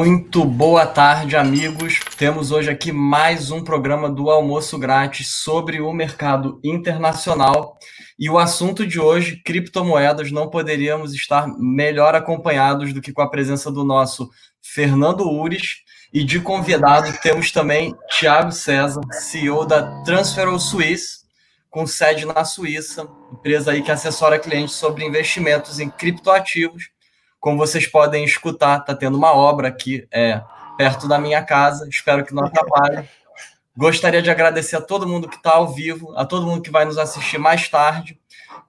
Muito boa tarde, amigos. Temos hoje aqui mais um programa do Almoço Grátis sobre o mercado internacional. E o assunto de hoje, criptomoedas, não poderíamos estar melhor acompanhados do que com a presença do nosso Fernando Ures. E de convidado temos também Thiago César, CEO da Transferol Suisse, com sede na Suíça, empresa aí que assessora clientes sobre investimentos em criptoativos como vocês podem escutar, está tendo uma obra aqui é, perto da minha casa. Espero que não atrapalhe. Gostaria de agradecer a todo mundo que está ao vivo, a todo mundo que vai nos assistir mais tarde.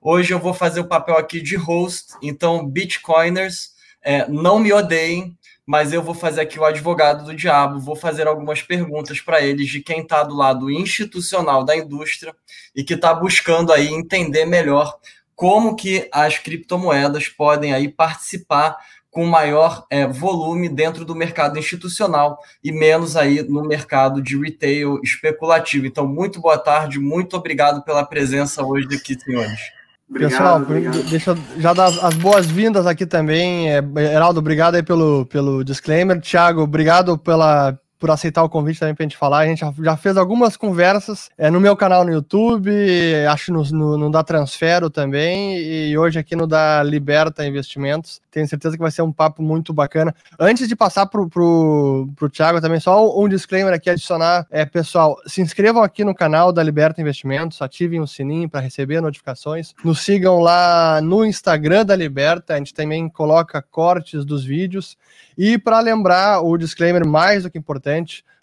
Hoje eu vou fazer o papel aqui de host, então, Bitcoiners, é, não me odeiem, mas eu vou fazer aqui o advogado do diabo, vou fazer algumas perguntas para eles de quem está do lado institucional da indústria e que está buscando aí entender melhor como que as criptomoedas podem aí participar com maior é, volume dentro do mercado institucional e menos aí no mercado de retail especulativo. Então, muito boa tarde, muito obrigado pela presença hoje aqui, senhores. Obrigado, Pessoal, obrigado. deixa eu já dar as boas-vindas aqui também. É, Heraldo, obrigado aí pelo, pelo disclaimer. Tiago, obrigado pela, por aceitar o convite também para a gente falar. A gente já, fez algumas conversas é, no meu canal no YouTube, acho no, no, no da Transfero também, e hoje aqui no da Liberta Investimentos. Tenho certeza que vai ser um papo muito bacana. Antes de passar para o Thiago também, só um disclaimer aqui adicionar. É, pessoal, se inscrevam aqui no canal da Liberta Investimentos, ativem o sininho para receber notificações. Nos sigam lá no Instagram da Liberta, a gente também coloca cortes dos vídeos. E para lembrar, o disclaimer mais do que importante,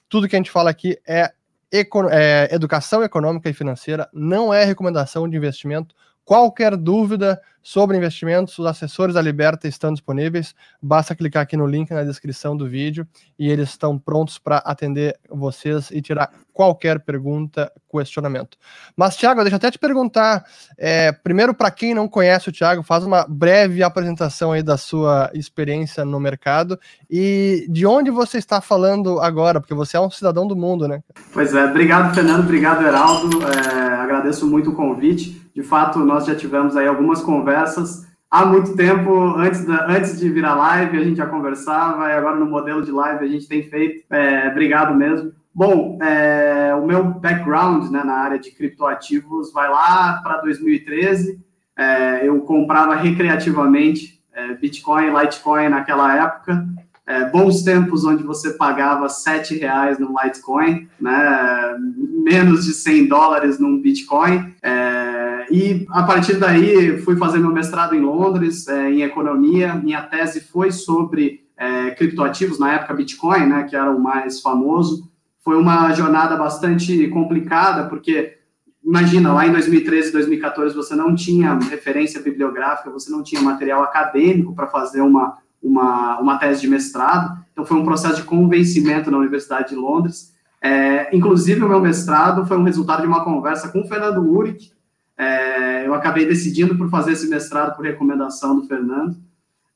tudo que a gente fala aqui é, é educação econômica e financeira, não é recomendação de investimento. Qualquer dúvida sobre investimentos, os assessores da Liberta estão disponíveis. Basta clicar aqui no link na descrição do vídeo e eles estão prontos para atender vocês e tirar qualquer pergunta, questionamento. Mas, Thiago, deixa eu até te perguntar. É, primeiro, para quem não conhece o Thiago, faz uma breve apresentação aí da sua experiência no mercado e de onde você está falando agora, porque você é um cidadão do mundo, né? Pois é, obrigado, Fernando, obrigado, Heraldo. É, agradeço muito o convite. De fato, nós já tivemos aí algumas conversas conversas há muito tempo, antes, da, antes de virar live, a gente já conversava, e agora no modelo de live a gente tem feito. É, obrigado mesmo. Bom, é, o meu background né, na área de criptoativos vai lá para 2013. É, eu comprava recreativamente é, Bitcoin, Litecoin naquela época. É, bons tempos onde você pagava R$ reais no Litecoin, né, menos de 100 dólares num Bitcoin. É, e a partir daí fui fazer meu mestrado em Londres, é, em economia. Minha tese foi sobre é, criptoativos, na época Bitcoin, né, que era o mais famoso. Foi uma jornada bastante complicada, porque imagina, lá em 2013, 2014, você não tinha referência bibliográfica, você não tinha material acadêmico para fazer uma, uma, uma tese de mestrado. Então, foi um processo de convencimento na Universidade de Londres. É, inclusive, o meu mestrado foi um resultado de uma conversa com o Fernando Uric, é, eu acabei decidindo por fazer esse mestrado por recomendação do Fernando.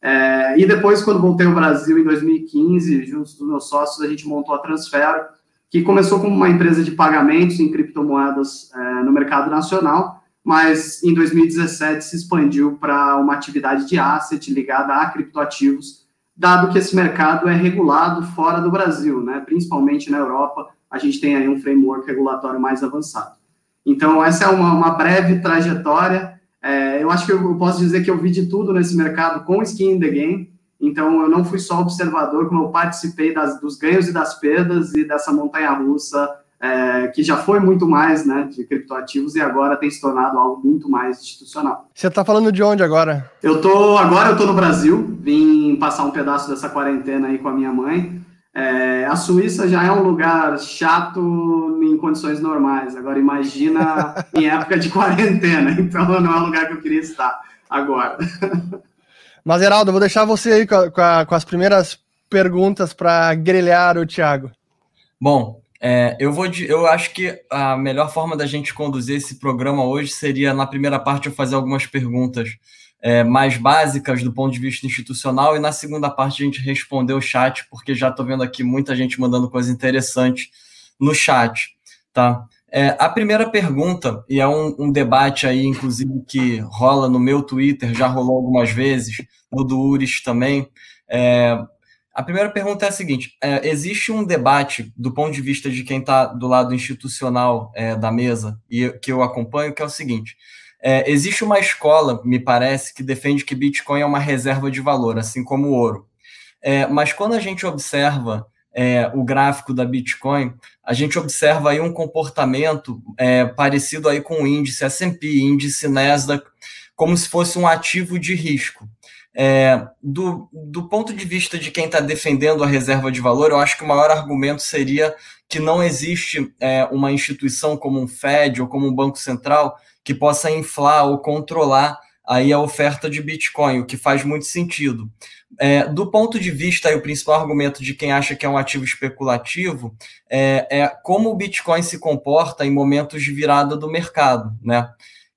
É, e depois, quando voltei ao Brasil em 2015, junto dos meus sócios, a gente montou a Transfero, que começou como uma empresa de pagamentos em criptomoedas é, no mercado nacional, mas em 2017 se expandiu para uma atividade de asset ligada a criptoativos, dado que esse mercado é regulado fora do Brasil, né? principalmente na Europa, a gente tem aí um framework regulatório mais avançado. Então, essa é uma, uma breve trajetória. É, eu acho que eu posso dizer que eu vi de tudo nesse mercado com skin in the game. Então, eu não fui só observador, como eu participei das, dos ganhos e das perdas e dessa montanha russa, é, que já foi muito mais né, de criptoativos e agora tem se tornado algo muito mais institucional. Você está falando de onde agora? Eu tô agora eu estou no Brasil, vim passar um pedaço dessa quarentena aí com a minha mãe. É, a Suíça já é um lugar chato em condições normais. Agora, imagina em época de quarentena. Então, não é um lugar que eu queria estar agora. Mas, Heraldo, vou deixar você aí com, a, com as primeiras perguntas para grelhar o Thiago. Bom, é, eu vou. Eu acho que a melhor forma da gente conduzir esse programa hoje seria, na primeira parte, eu fazer algumas perguntas é, mais básicas do ponto de vista institucional, e na segunda parte a gente responder o chat, porque já estou vendo aqui muita gente mandando coisas interessantes no chat. Tá? É, a primeira pergunta, e é um, um, debate aí, inclusive, que rola no meu Twitter, já rolou algumas vezes, no do Uris também. É, A primeira pergunta é a seguinte: é, existe um debate do ponto de vista de quem está do lado institucional é, da mesa e que eu acompanho, que é o seguinte: é, existe uma escola, me parece, que defende que Bitcoin é uma reserva de valor, assim como o ouro. É, mas quando a gente observa é, o gráfico da Bitcoin, a gente observa aí um comportamento é, parecido aí com o índice S&P, índice Nasdaq, como se fosse um ativo de risco. É, do, do ponto de vista de quem está defendendo a reserva de valor, eu acho que o maior argumento seria que não existe é, uma instituição como um Fed ou como um Banco Central que possa inflar ou controlar aí a oferta de Bitcoin, o que faz muito sentido. É, do ponto de vista, aí, o principal argumento de quem acha que é um ativo especulativo é, é como o Bitcoin se comporta em momentos de virada do mercado, né?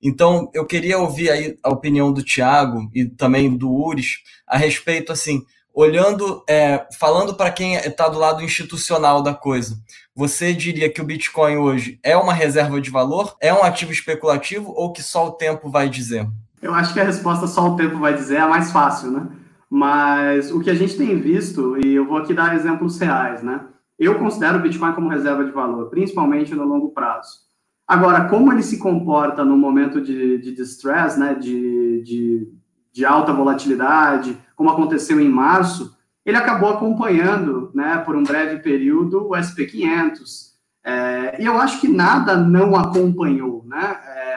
Então, eu queria ouvir aí a opinião do Tiago e também do Ures a respeito, assim, olhando, é, falando para quem está do lado institucional da coisa, você diria que o Bitcoin hoje é uma reserva de valor, é um ativo especulativo ou que só o tempo vai dizer? Eu acho que a resposta só o tempo vai dizer é a mais fácil, né? Mas o que a gente tem visto, e eu vou aqui dar exemplos reais, né? Eu considero o Bitcoin como reserva de valor, principalmente no longo prazo. Agora, como ele se comporta no momento de, de distress, né, de, de, de, alta volatilidade, como aconteceu em março, ele acabou acompanhando, né, por um breve período, o SP500. É, e eu acho que nada não acompanhou, né? É,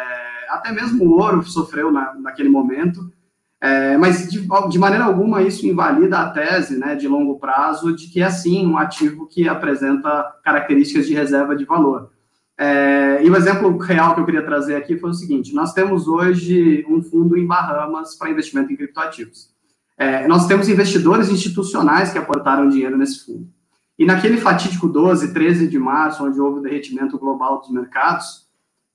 até mesmo o ouro sofreu na, naquele momento, é, mas de, de, maneira alguma isso invalida a tese, né, de longo prazo, de que é sim um ativo que apresenta características de reserva de valor. É, e o exemplo real que eu queria trazer aqui foi o seguinte: nós temos hoje um fundo em Bahamas para investimento em criptoativos. É, nós temos investidores institucionais que aportaram dinheiro nesse fundo. E naquele fatídico 12, 13 de março, onde houve o derretimento global dos mercados,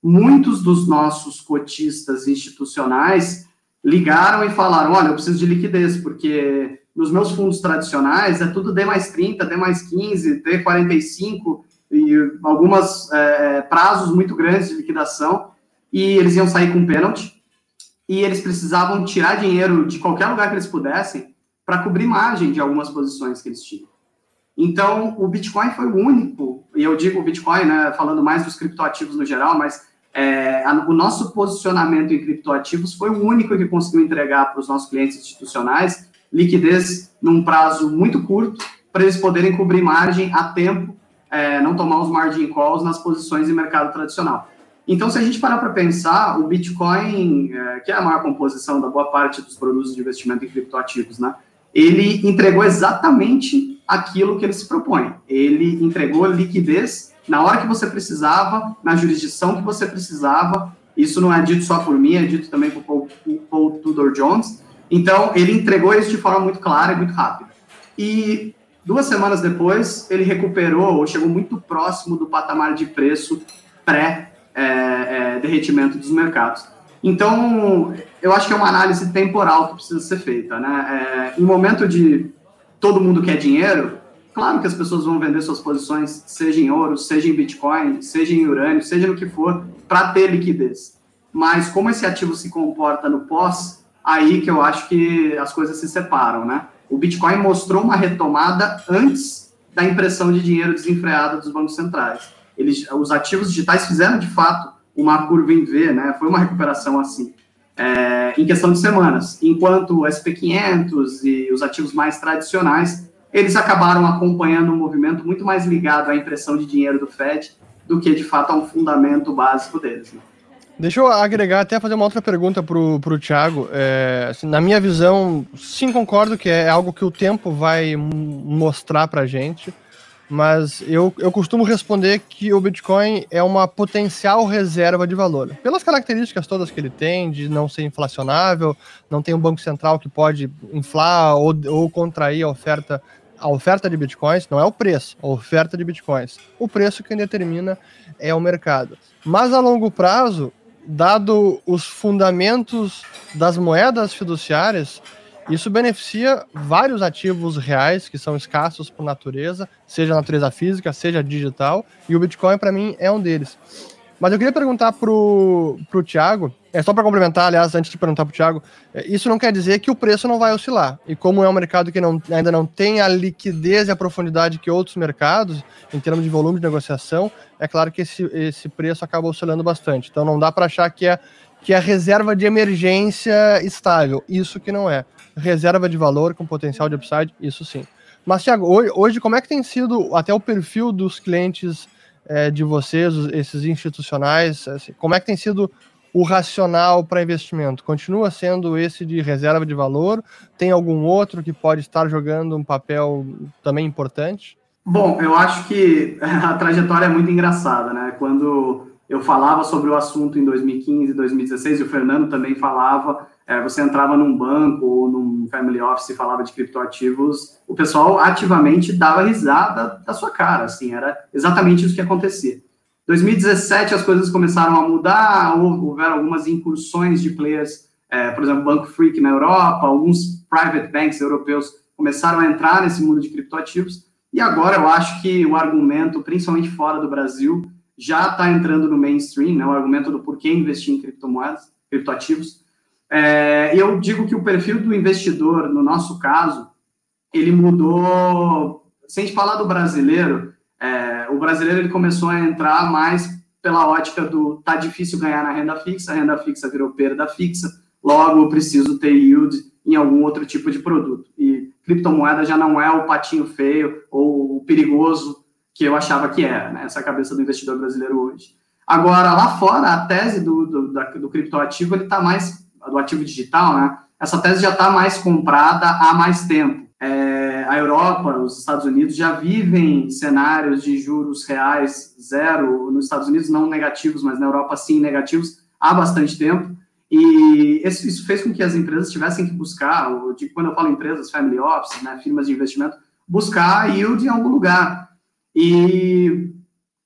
muitos dos nossos cotistas institucionais ligaram e falaram: olha, eu preciso de liquidez, porque nos meus fundos tradicionais é tudo D mais 30, D mais 15, D 45 e algumas é, prazos muito grandes de liquidação e eles iam sair com pênalti e eles precisavam tirar dinheiro de qualquer lugar que eles pudessem para cobrir margem de algumas posições que eles tinham. Então, o Bitcoin foi o único, e eu digo o Bitcoin, né, falando mais dos criptoativos no geral, mas é, a, o nosso posicionamento em criptoativos foi o único que conseguiu entregar para os nossos clientes institucionais liquidez num prazo muito curto, para eles poderem cobrir margem a tempo é, não tomar os margin calls nas posições de mercado tradicional. Então, se a gente parar para pensar, o Bitcoin, é, que é a maior composição da boa parte dos produtos de investimento em criptoativos, né, ele entregou exatamente aquilo que ele se propõe. Ele entregou liquidez na hora que você precisava, na jurisdição que você precisava. Isso não é dito só por mim, é dito também por Paul, Paul Tudor Jones. Então, ele entregou isso de forma muito clara e muito rápida. E Duas semanas depois, ele recuperou ou chegou muito próximo do patamar de preço pré-derretimento é, é, dos mercados. Então, eu acho que é uma análise temporal que precisa ser feita. Né? É, em momento de todo mundo quer dinheiro, claro que as pessoas vão vender suas posições, seja em ouro, seja em Bitcoin, seja em urânio, seja no que for, para ter liquidez. Mas como esse ativo se comporta no pós, aí que eu acho que as coisas se separam, né? o Bitcoin mostrou uma retomada antes da impressão de dinheiro desenfreada dos bancos centrais. Eles, os ativos digitais fizeram, de fato, uma curva em V, né? Foi uma recuperação assim, é, em questão de semanas. Enquanto o SP500 e os ativos mais tradicionais, eles acabaram acompanhando um movimento muito mais ligado à impressão de dinheiro do Fed do que, de fato, a um fundamento básico deles. Né? Deixa eu agregar, até fazer uma outra pergunta pro, pro Thiago. É, assim, na minha visão, sim, concordo que é algo que o tempo vai mostrar pra gente, mas eu, eu costumo responder que o Bitcoin é uma potencial reserva de valor. Pelas características todas que ele tem, de não ser inflacionável, não tem um banco central que pode inflar ou, ou contrair a oferta a oferta de bitcoins não é o preço, a oferta de bitcoins. O preço quem determina é o mercado. Mas a longo prazo, dado os fundamentos das moedas fiduciárias, isso beneficia vários ativos reais que são escassos por natureza, seja natureza física, seja digital, e o Bitcoin para mim é um deles. Mas eu queria perguntar pro, pro Thiago, é só para complementar, aliás, antes de perguntar pro Thiago, é, isso não quer dizer que o preço não vai oscilar. E como é um mercado que não, ainda não tem a liquidez e a profundidade que outros mercados, em termos de volume de negociação, é claro que esse, esse preço acaba oscilando bastante. Então não dá para achar que é, que é reserva de emergência estável. Isso que não é. Reserva de valor com potencial de upside, isso sim. Mas, Thiago, hoje, como é que tem sido até o perfil dos clientes é, de vocês, esses institucionais, assim, como é que tem sido o racional para investimento? Continua sendo esse de reserva de valor? Tem algum outro que pode estar jogando um papel também importante? Bom, eu acho que a trajetória é muito engraçada, né? Quando eu falava sobre o assunto em 2015, 2016, e o Fernando também falava, é, você entrava num banco ou num family office e falava de criptoativos, o pessoal ativamente dava risada da sua cara, assim, era exatamente isso que acontecia. 2017 as coisas começaram a mudar, houveram algumas incursões de players, é, por exemplo, Banco Freak na Europa, alguns private banks europeus começaram a entrar nesse mundo de criptoativos, e agora eu acho que o argumento, principalmente fora do Brasil, já está entrando no mainstream, né, o argumento do porquê investir em criptomoedas, criptoativos, é, eu digo que o perfil do investidor, no nosso caso, ele mudou. Sem falar do brasileiro, é, o brasileiro ele começou a entrar mais pela ótica do tá difícil ganhar na renda fixa, a renda fixa virou perda fixa, logo eu preciso ter yield em algum outro tipo de produto. E criptomoeda já não é o patinho feio ou o perigoso que eu achava que era, né? Essa é a cabeça do investidor brasileiro hoje. Agora, lá fora, a tese do, do, da, do criptoativo ele está mais do ativo digital, né? Essa tese já está mais comprada há mais tempo. É, a Europa, os Estados Unidos já vivem cenários de juros reais zero, nos Estados Unidos não negativos, mas na Europa sim negativos, há bastante tempo. E isso fez com que as empresas tivessem que buscar, quando eu falo empresas, family office, né, firmas de investimento, buscar yield em algum lugar. E,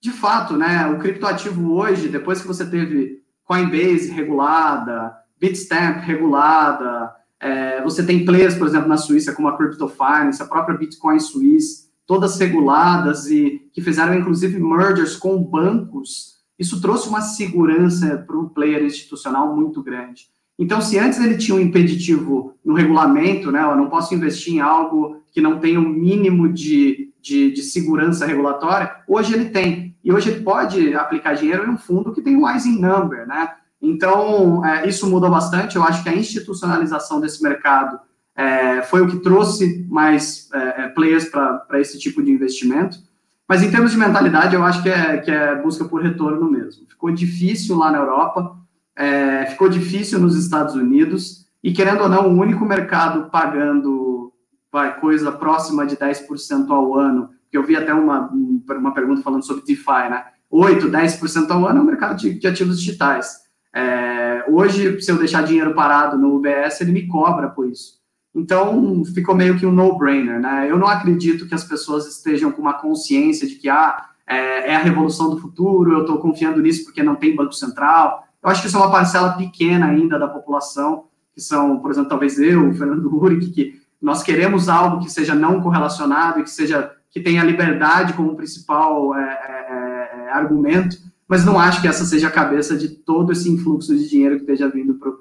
de fato, né, o criptoativo hoje, depois que você teve Coinbase regulada, Bitstamp regulada, é, você tem players, por exemplo, na Suíça, como a Crypto Finance, a própria Bitcoin Suisse, todas reguladas e que fizeram, inclusive, mergers com bancos. Isso trouxe uma segurança para o player institucional muito grande. Então, se antes ele tinha um impeditivo no regulamento, né, eu não posso investir em algo que não tem o um mínimo de, de, de, segurança regulatória, hoje ele tem. E hoje ele pode aplicar dinheiro em um fundo que tem um rising number, né? Então, é, isso mudou bastante. Eu acho que a institucionalização desse mercado é, foi o que trouxe mais é, é players para esse tipo de investimento. Mas, em termos de mentalidade, eu acho que é, que é busca por retorno mesmo. Ficou difícil lá na Europa, é, ficou difícil nos Estados Unidos, e, querendo ou não, o único mercado pagando vai, coisa próxima de 10% ao ano, eu vi até uma, uma pergunta falando sobre DeFi, né? 8, 10% ao ano é o mercado de, de ativos digitais. É, hoje, se eu deixar dinheiro parado no UBS, ele me cobra por isso. Então, ficou meio que um no-brainer, né? Eu não acredito que as pessoas estejam com uma consciência de que ah, é, é a revolução do futuro, eu estou confiando nisso porque não tem Banco Central. Eu acho que isso é uma parcela pequena ainda da população, que são, por exemplo, talvez eu, o Fernando Uric, que nós queremos algo que seja não correlacionado que seja que tenha liberdade como principal é, é, é argumento, mas não acho que essa seja a cabeça de todo esse influxo de dinheiro que esteja vindo para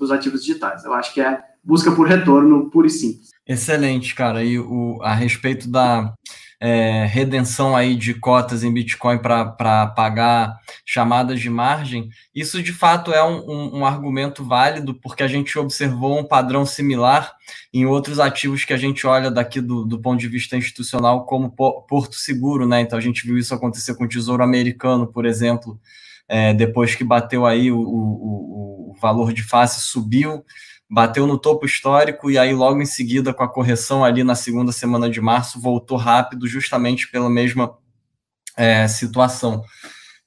os ativos digitais. Eu acho que é busca por retorno puro e simples. Excelente, cara. E o, a respeito da é, redenção aí de cotas em Bitcoin para pagar chamadas de margem, isso de fato é um, um, um, argumento válido, porque a gente observou um padrão similar em outros ativos que a gente olha daqui do, do ponto de vista institucional como Porto Seguro, né? Então a gente viu isso acontecer com o Tesouro Americano, por exemplo, é, depois que bateu aí o, o, o valor de face subiu bateu no topo histórico e aí logo em seguida com a correção ali na segunda semana de março voltou rápido justamente pela mesma é, situação.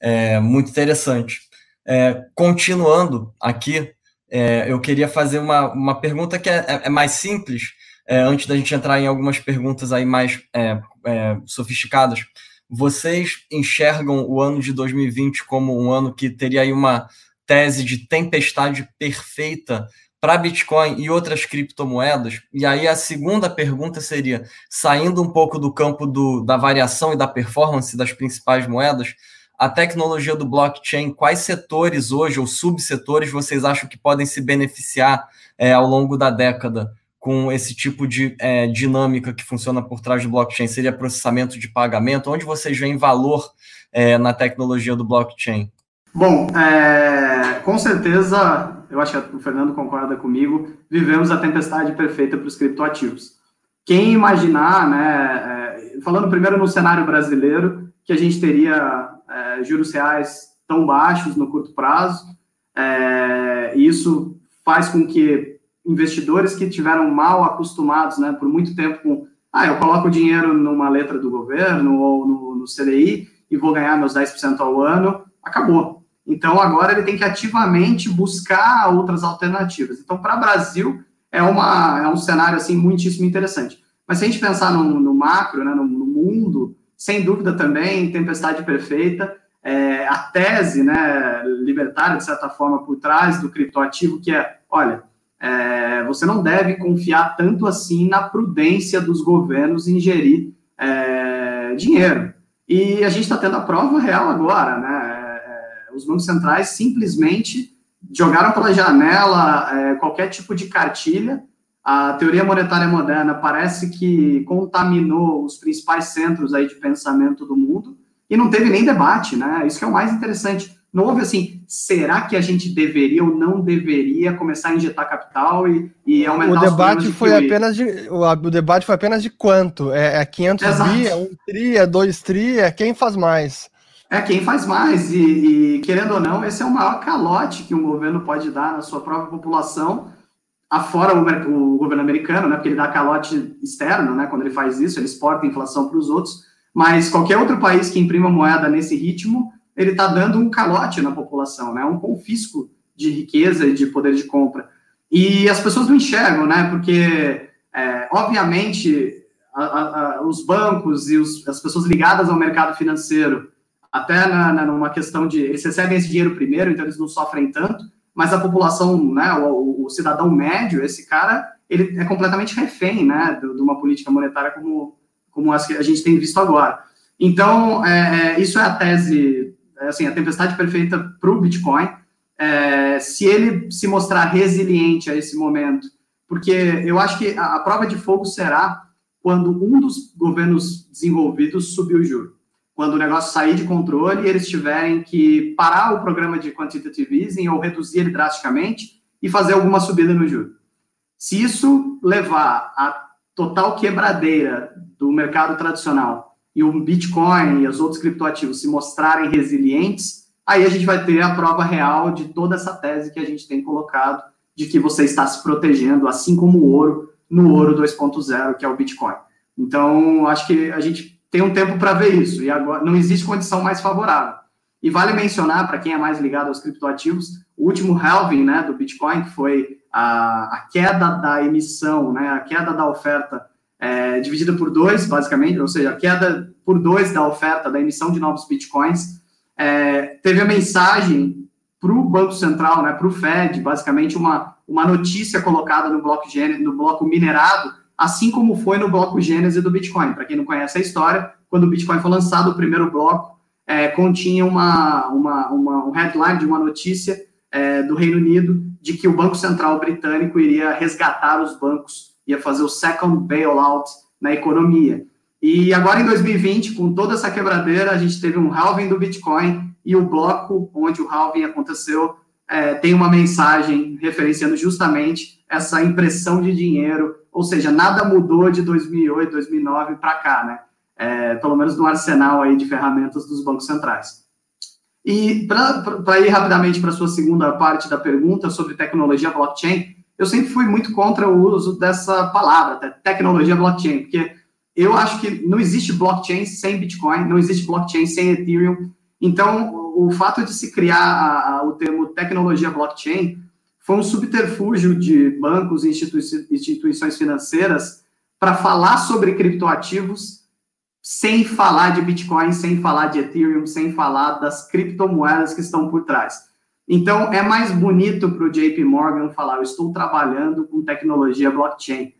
É, muito interessante. É, continuando aqui, é, eu queria fazer uma, uma pergunta que é, é, é mais simples, antes da gente entrar em algumas perguntas aí mais sofisticadas. Vocês enxergam o ano de 2020 como um ano que teria aí uma tese de tempestade perfeita para Bitcoin e outras criptomoedas? E aí a segunda pergunta seria, saindo um pouco do campo do, da variação e da performance das principais moedas, a tecnologia do blockchain, quais setores hoje ou subsetores vocês acham que podem se beneficiar é, ao longo da década com esse tipo de é, dinâmica que funciona por trás do blockchain? Seria processamento de pagamento? Onde vocês veem valor é, na tecnologia do blockchain? Bom, é, com certeza, eu acho que o Fernando concorda comigo, vivemos a tempestade perfeita para os criptoativos. Quem imaginar, né, é, falando primeiro no cenário brasileiro, que a gente teria é, juros reais tão baixos no curto prazo, é, isso faz com que investidores que tiveram mal acostumados, né, por muito tempo com, ah, eu coloco dinheiro numa letra do governo ou no, no CDI e vou ganhar meus 10% ao ano, acabou. Então, agora ele tem que ativamente buscar outras alternativas. Então, para o Brasil, é, uma, é um cenário, assim, muitíssimo interessante. Mas se a gente pensar no, no macro, né, no, no, mundo, sem dúvida também, tempestade perfeita, é, a tese né, libertária, de certa forma, por trás do criptoativo, que é, olha, é, você não deve confiar tanto assim na prudência dos governos em gerir é, dinheiro. E a gente está tendo a prova real agora, né? É, os bancos centrais simplesmente jogaram pela janela é, qualquer tipo de cartilha. A teoria monetária moderna parece que contaminou os principais centros aí de pensamento do mundo e não teve nem debate, né? Isso que é o mais interessante não houve assim, será que a gente deveria ou não deveria começar a injetar capital e, e aumentar o debate de foi apenas de o, o, debate foi apenas de quanto é, é 500 Exato. bi, é 1 tri, é 2 tri, é quem faz mais. É quem faz mais e, e, querendo ou não, esse é o maior calote que um governo pode dar na sua própria população, afora o, o governo americano, né? Porque ele dá calote externo, né? Quando ele faz isso, ele exporta a inflação para os outros. Mas qualquer outro país que imprima moeda nesse ritmo ele está dando um calote na população, né? Um confisco de riqueza e de poder de compra. E as pessoas não enxergam, né? Porque, é, obviamente, a, a, os bancos e os, as pessoas ligadas ao mercado financeiro, até na, na, numa questão de eles recebem esse dinheiro primeiro, então eles não sofrem tanto, mas a população, né, o, o cidadão médio, esse cara, ele é completamente refém, né, de, de uma política monetária como, como as que a gente tem visto agora. Então, é, é isso é a tese é, assim, a tempestade perfeita para o Bitcoin, é, se ele se mostrar resiliente a esse momento, porque eu acho que a, a, prova de fogo será quando um dos governos desenvolvidos subir o juro, quando o negócio sair de controle e eles tiverem que parar o programa de quantitative easing ou reduzir ele drasticamente e fazer alguma subida no juro. Se isso levar a total quebradeira do mercado tradicional e o Bitcoin e os outros criptoativos se mostrarem resilientes, aí a gente vai ter a prova real de toda essa tese que a gente tem colocado de que você está se protegendo, assim como o ouro, no ouro 2.0, que é o Bitcoin. Então, acho que a gente tem um tempo para ver isso, e agora não existe condição mais favorável. E vale mencionar, para quem é mais ligado aos criptoativos, o último halving né, do Bitcoin, que foi a, a queda da emissão, né, a queda da oferta é, dividida por dois, basicamente, ou seja, a queda por dois da oferta da emissão de novos bitcoins, é, teve a mensagem para o Banco Central, né, para o Fed, basicamente uma, uma notícia colocada no bloco, no bloco minerado, assim como foi no bloco Gênese do Bitcoin. Para quem não conhece a história, quando o Bitcoin foi lançado, o primeiro bloco é, continha uma, uma, uma, um headline de uma notícia é, do Reino Unido de que o Banco Central britânico iria resgatar os bancos ia fazer o second bailout na economia. E agora em 2020, com toda essa quebradeira, a gente teve um halving do Bitcoin e o bloco onde o halving aconteceu é, tem uma mensagem referenciando justamente essa impressão de dinheiro, ou seja, nada mudou de 2008, 2009 para cá, né? É, pelo menos no arsenal aí de ferramentas dos bancos centrais. E para ir rapidamente para a sua segunda parte da pergunta sobre tecnologia blockchain, eu sempre fui muito contra o uso dessa palavra, tecnologia blockchain, porque eu acho que não existe blockchain sem Bitcoin, não existe blockchain sem Ethereum. Então, o fato de se criar a, a, o termo tecnologia blockchain foi um subterfúgio de bancos e institui instituições financeiras para falar sobre criptoativos sem falar de Bitcoin, sem falar de Ethereum, sem falar das criptomoedas que estão por trás. Então, é mais bonito para o JP Morgan falar: eu estou trabalhando com tecnologia blockchain.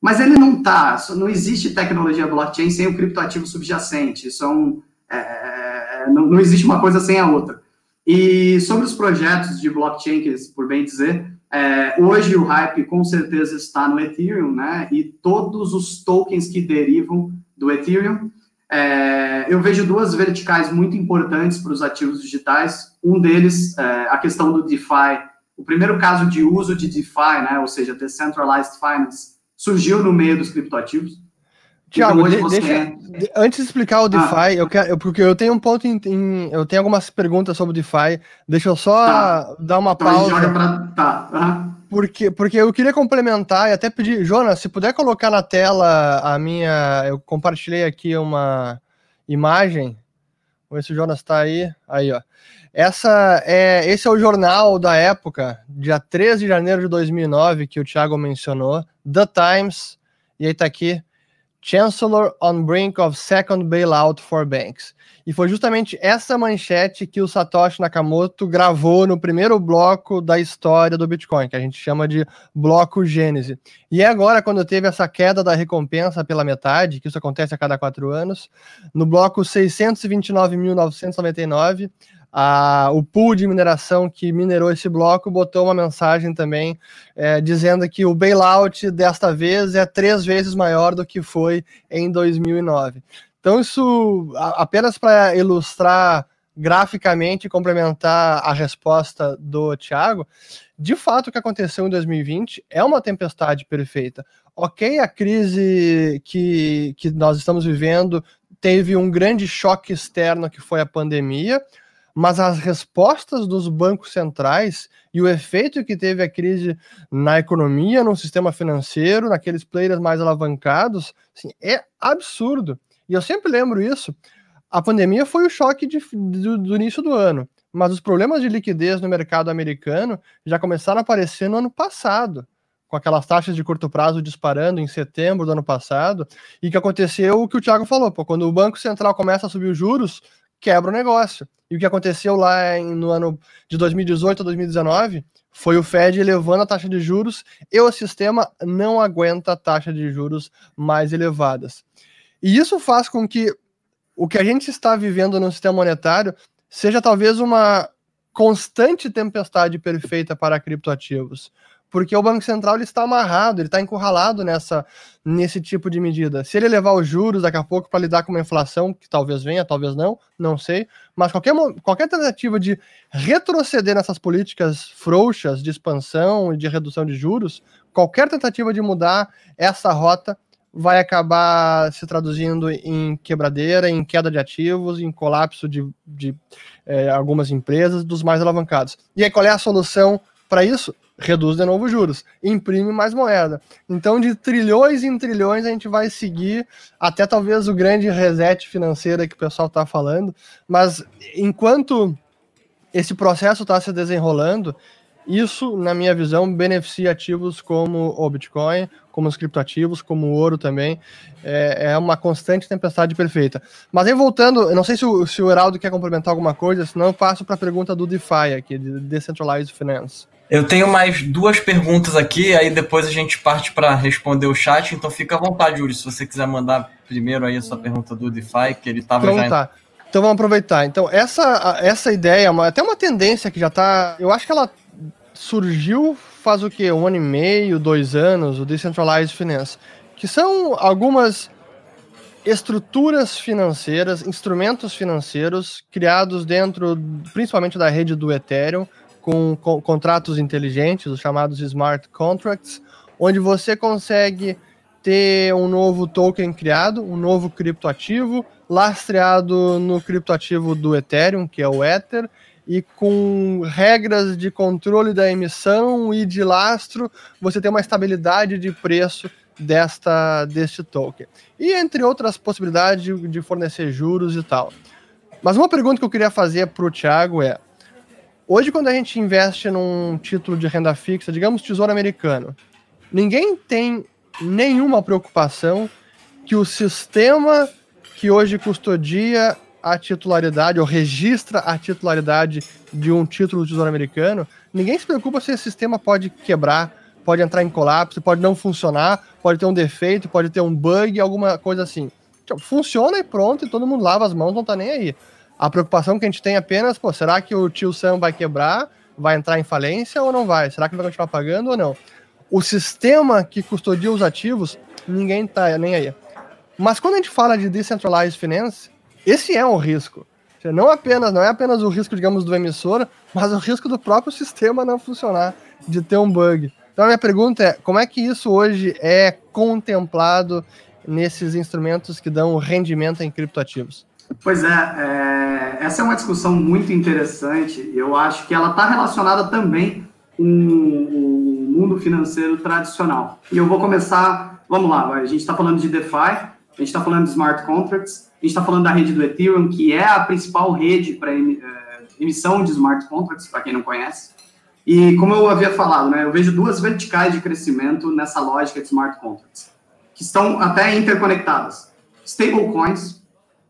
Mas ele não está, não existe tecnologia blockchain sem o criptoativo subjacente. Isso é um, é, não, não, existe uma coisa sem a outra. E sobre os projetos de blockchain, que por bem dizer, é, hoje o hype com certeza está no Ethereum, né? E todos os tokens que derivam do Ethereum. É, eu vejo duas verticais muito importantes para os ativos digitais. Um deles, é, a questão do DeFi. O primeiro caso de uso de DeFi, né? Ou seja, Decentralized Finance, surgiu no meio dos criptoativos. Tiago, de, deixa, de, antes de explicar o ah. DeFi, ah. eu quero, porque eu tenho um ponto em, em, eu tenho algumas perguntas sobre o DeFi. Deixa eu só tá. dar uma então, pausa. Pra, tá. Uhum. Porque, porque eu queria complementar e até pedir, Jonas, se puder colocar na tela a minha, eu compartilhei aqui uma imagem. Vamos ver se o Jonas está aí. Aí, ó. Essa é, esse é o jornal da época, dia 13 de janeiro de 2009, que o Thiago mencionou, The Times, e aí tá aqui, Chancellor on brink of second bailout for banks. E foi justamente essa manchete que o Satoshi Nakamoto gravou no primeiro bloco da história do Bitcoin, que a gente chama de bloco Gênese. E é agora, quando teve essa queda da recompensa pela metade, que isso acontece a cada quatro anos, no bloco 629.999, a, o pool de mineração que minerou esse bloco botou uma mensagem também é, dizendo que o bailout desta vez é três vezes maior do que foi em 2009. Então, isso apenas para ilustrar graficamente e complementar a resposta do Thiago, de fato o que aconteceu em 2020 é uma tempestade perfeita. Ok, a crise que, que nós estamos vivendo teve um grande choque externo que foi a pandemia, mas as respostas dos bancos centrais e o efeito que teve a crise na economia, no sistema financeiro, naqueles players mais alavancados, assim, é absurdo. E eu sempre lembro isso. A pandemia foi o choque de, do, do início do ano, mas os problemas de liquidez no mercado americano já começaram a aparecer no ano passado com aquelas taxas de curto prazo disparando em setembro do ano passado, e que aconteceu o que o Thiago falou, pô, quando o Banco Central começa a subir os juros, quebra o negócio. E o que aconteceu lá em, no ano de 2018 a 2019 foi o Fed elevando a taxa de juros e o sistema não aguenta a taxa de juros mais elevadas. E isso faz com que o que a gente está vivendo no sistema monetário seja talvez uma constante tempestade perfeita para criptoativos porque o Banco Central ele está amarrado, ele está encurralado nessa, nesse tipo de medida. Se ele levar os juros daqui a pouco para lidar com uma inflação, que talvez venha, talvez não, não sei, mas qualquer, qualquer tentativa de retroceder nessas políticas frouxas de expansão e de redução de juros, qualquer tentativa de mudar essa rota vai acabar se traduzindo em quebradeira, em queda de ativos, em colapso de, de é, algumas empresas, dos mais alavancados. E aí, qual é a solução para isso? Reduz de novo os juros, imprime mais moeda. Então, de trilhões em trilhões, a gente vai seguir até talvez o grande reset financeiro que o pessoal está falando. Mas enquanto esse processo está se desenrolando, isso, na minha visão, beneficia ativos como o Bitcoin, como os criptoativos, como o ouro também. É, é uma constante tempestade perfeita. Mas aí voltando, eu não sei se o, se o Heraldo quer complementar alguma coisa, senão eu passo para a pergunta do DeFi aqui, de Decentralized Finance. Eu tenho mais duas perguntas aqui, aí depois a gente parte para responder o chat, então fica à vontade, Yuri, se você quiser mandar primeiro aí a sua pergunta do DeFi, que ele estava já... Tá. Então vamos aproveitar. Então essa, essa ideia, até uma tendência que já está, eu acho que ela surgiu faz o quê? Um ano e meio, dois anos, o Decentralized Finance, que são algumas estruturas financeiras, instrumentos financeiros criados dentro, principalmente da rede do Ethereum, com, contratos inteligentes, os chamados smart contracts, onde você consegue ter um novo token criado, um novo criptoativo, lastreado no criptoativo do Ethereum, que é o Ether, e com regras de controle da emissão e de lastro, você tem uma estabilidade de preço desta deste token. E entre outras possibilidades de, de fornecer juros e tal. Mas uma pergunta que eu queria fazer para o Thiago é: Hoje, quando a gente investe num título de renda fixa, digamos Tesouro Americano, ninguém tem nenhuma preocupação que o sistema que hoje custodia a titularidade ou registra a titularidade de um título de Tesouro Americano, ninguém se preocupa se esse sistema pode quebrar, pode entrar em colapso, pode não funcionar, pode ter um defeito, pode ter um bug, alguma coisa assim. Funciona e pronto, e todo mundo lava as mãos, não tá nem aí. A preocupação que a gente tem é apenas, pô, será que o tio Sam vai quebrar, vai entrar em falência ou não vai? Será que ele vai continuar pagando ou não? O sistema que custodia os ativos, ninguém tá nem aí. Mas quando a gente fala de decentralized finance, esse é um risco. Não apenas, não é apenas o risco, digamos, do emissor, mas o risco do próprio sistema não funcionar, de ter um bug. Então a minha pergunta é, como é que isso hoje é contemplado nesses instrumentos que dão rendimento em criptoativos? Pois é, é essa é uma discussão muito interessante. Eu acho que ela está relacionada também com o mundo financeiro tradicional. E eu vou começar, vamos lá, a gente está falando de DeFi, a gente está falando de smart contracts, a gente está falando da rede do Ethereum, que é a principal rede para é, emissão de smart contracts, para quem não conhece. E como eu havia falado, né, eu vejo duas verticais de crescimento nessa lógica de smart contracts, que estão até interconectadas. Stablecoins,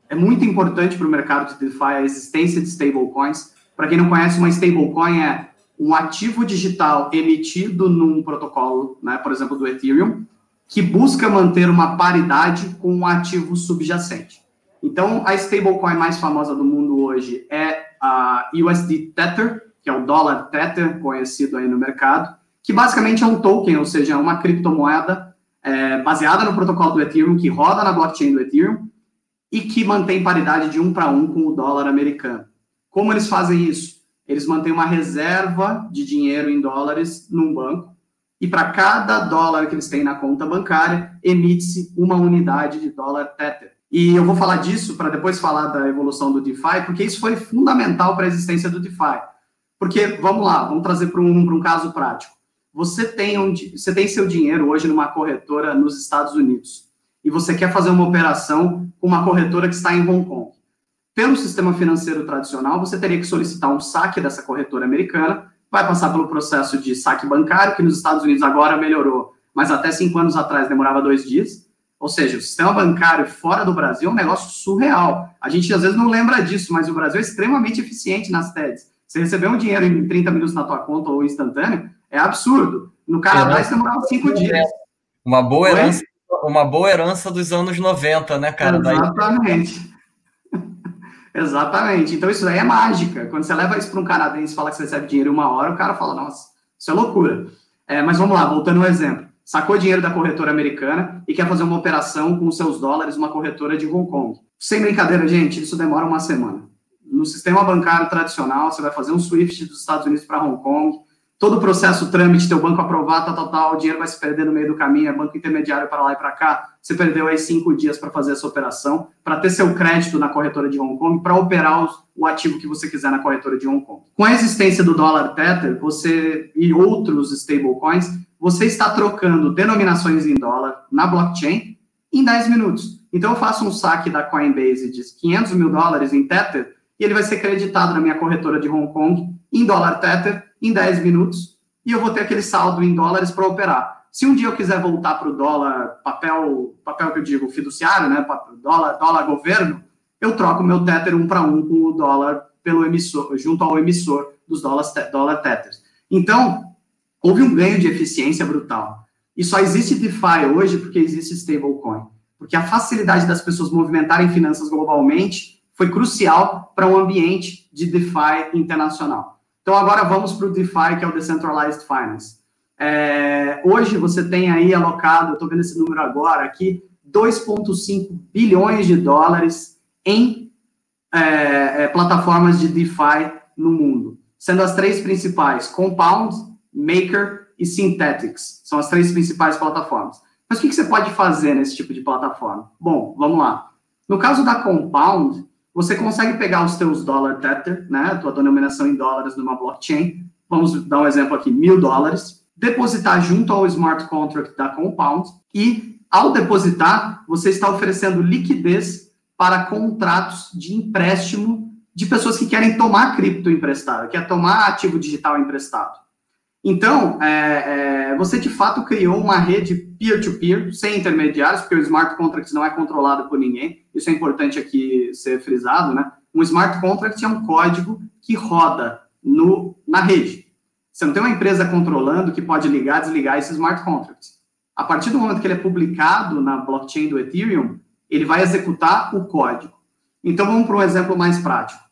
é muito importante para o mercado de DeFi a existência de stablecoins. Para quem não conhece, uma stablecoin é um ativo digital emitido num protocolo, né, por exemplo, do Ethereum, que busca manter uma paridade com um ativo subjacente. Então, a stablecoin mais famosa do mundo hoje é a USD Tether, que é o dólar Tether, conhecido aí no mercado, que basicamente é um token, ou seja, é uma criptomoeda é, baseada no protocolo do Ethereum, que roda na blockchain do Ethereum e que mantém paridade de um para um com o dólar americano. Como eles fazem isso? Eles mantêm uma reserva de dinheiro em dólares num banco e para cada dólar que eles têm na conta bancária, emite-se uma unidade de dólar Tether. E eu vou falar disso para depois falar da evolução do DeFi, porque isso foi fundamental para a existência do DeFi. Porque, vamos lá, vamos trazer para um, um caso prático. Você tem, um, você tem seu dinheiro hoje numa corretora nos Estados Unidos e você quer fazer uma operação com uma corretora que está em Hong Kong. Pelo sistema financeiro tradicional, você teria que solicitar um saque dessa corretora americana, vai passar pelo processo de saque bancário, que nos Estados Unidos agora melhorou, mas até cinco anos atrás demorava dois dias. Ou seja, o sistema bancário fora do Brasil é um negócio surreal. A gente às vezes não lembra disso, mas o Brasil é extremamente eficiente nas TEDs. Você receber um dinheiro em 30 minutos na tua conta ou instantâneo é absurdo. No Canadá, isso demorava cinco dias. Uma boa herança, uma boa herança dos anos 90, né, cara? Exatamente. Exatamente. Então, isso aí é mágica. Quando você leva isso para um canadense e fala que você recebe dinheiro em uma hora, o cara fala, nossa, isso é loucura. É, mas vamos lá, voltando ao exemplo. Sacou dinheiro da corretora americana e quer fazer uma operação com seus dólares uma corretora de Hong Kong. Sem brincadeira, gente, isso demora uma semana no sistema bancário tradicional, você vai fazer um SWIFT dos Estados Unidos para Hong Kong, todo o processo, trâmite, teu banco aprovar, tal, tal, tal, o dinheiro vai se perder no meio do caminho, é banco intermediário para lá e para cá, você perdeu aí cinco dias para fazer essa operação, para ter seu crédito na corretora de Hong Kong, para operar os, o ativo que você quiser na corretora de Hong Kong. Com a existência do dólar Tether, você e outros stablecoins, você está trocando denominações em dólar na blockchain em 10 minutos. Então, eu faço um saque da Coinbase de 500 mil dólares em Tether, e ele vai ser creditado na minha corretora de Hong Kong em dólar Tether em 10 minutos e eu vou ter aquele saldo em dólares para operar. Se um dia eu quiser voltar para o dólar, papel, papel que eu digo fiduciário, né, dólar, dólar governo, eu troco meu Tether um para um com o dólar pelo emissor, junto ao emissor dos dólares, dólar Tethers. Então, houve um ganho de eficiência brutal. E só existe DeFi hoje porque existe stablecoin. Porque a facilidade das pessoas movimentarem finanças globalmente foi crucial para um ambiente de DeFi internacional. Então, agora vamos para o DeFi, que é o Decentralized Finance. É, hoje você tem aí alocado, estou vendo esse número agora aqui, 2,5 bilhões de dólares em é, é, plataformas de DeFi no mundo, sendo as três principais: Compound, Maker e Synthetics. São as três principais plataformas. Mas o que, que você pode fazer nesse tipo de plataforma? Bom, vamos lá. No caso da Compound, você consegue pegar os teus dólar tether, né, a tua denominação em dólares numa blockchain, vamos dar um exemplo aqui, mil dólares, depositar junto ao smart contract da Compound e, ao depositar, você está oferecendo liquidez para contratos de empréstimo de pessoas que querem tomar cripto emprestado, quer tomar ativo digital emprestado. Então, é, é, você de fato criou uma rede peer-to-peer, -peer, sem intermediários, porque o smart contract não é controlado por ninguém. Isso é importante aqui ser frisado, né? Um smart contract é um código que roda no, na rede. Você não tem uma empresa controlando que pode ligar, desligar esse smart contract. A partir do momento que ele é publicado na blockchain do Ethereum, ele vai executar o código. Então, vamos para um exemplo mais prático.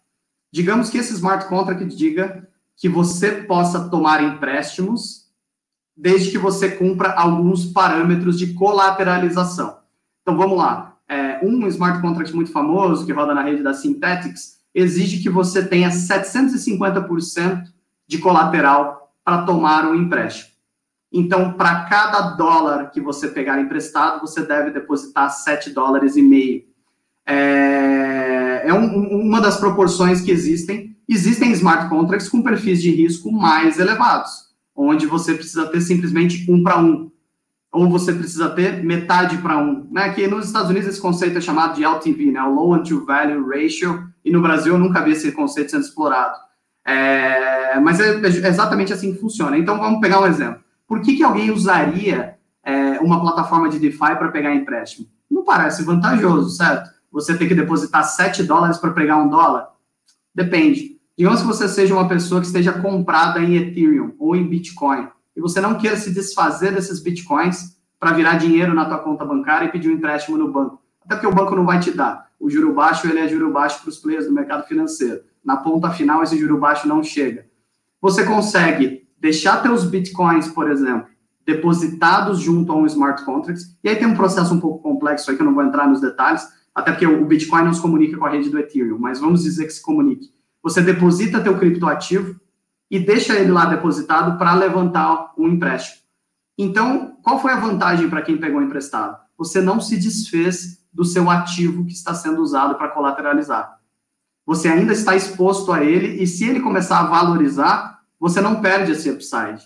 Digamos que esse smart contract diga que você possa tomar empréstimos desde que você cumpra alguns parâmetros de colateralização. Então, vamos lá. É, um smart contract muito famoso, que roda na rede da Synthetics, exige que você tenha 750% de colateral para tomar um empréstimo. Então, para cada dólar que você pegar emprestado, você deve depositar 7 dólares e meio. É, é um, uma das proporções que existem. Existem smart contracts com perfis de risco mais elevados onde você precisa ter simplesmente um para um, ou você precisa ter metade para um, né? Que nos Estados Unidos esse conceito é chamado de LTV, né? Low to Value Ratio, e no Brasil eu nunca vi esse conceito sendo explorado. É, mas é, é exatamente assim que funciona. Então vamos pegar um exemplo. Por que, que alguém usaria é, uma plataforma de DeFi para pegar empréstimo? Não parece vantajoso, certo? Você tem que depositar 7 dólares para pegar um dólar? Depende. Digamos que você seja uma pessoa que esteja comprada em Ethereum ou em Bitcoin e você não queira se desfazer desses Bitcoins para virar dinheiro na tua conta bancária e pedir um empréstimo no banco. Até porque o banco não vai te dar. O juro baixo, ele é juro baixo para os players do mercado financeiro. Na ponta final, esse juro baixo não chega. Você consegue deixar teus Bitcoins, por exemplo, depositados junto a um smart contract, e aí tem um processo um pouco complexo aí que eu não vou entrar nos detalhes, até porque o Bitcoin não se comunica com a rede do Ethereum, mas vamos dizer que se comunique. Você deposita teu criptoativo e deixa ele lá depositado para levantar um empréstimo. Então, qual foi a vantagem para quem pegou emprestado? Você não se desfez do seu ativo que está sendo usado para colateralizar. Você ainda está exposto a ele e se ele começar a valorizar, você não perde esse upside.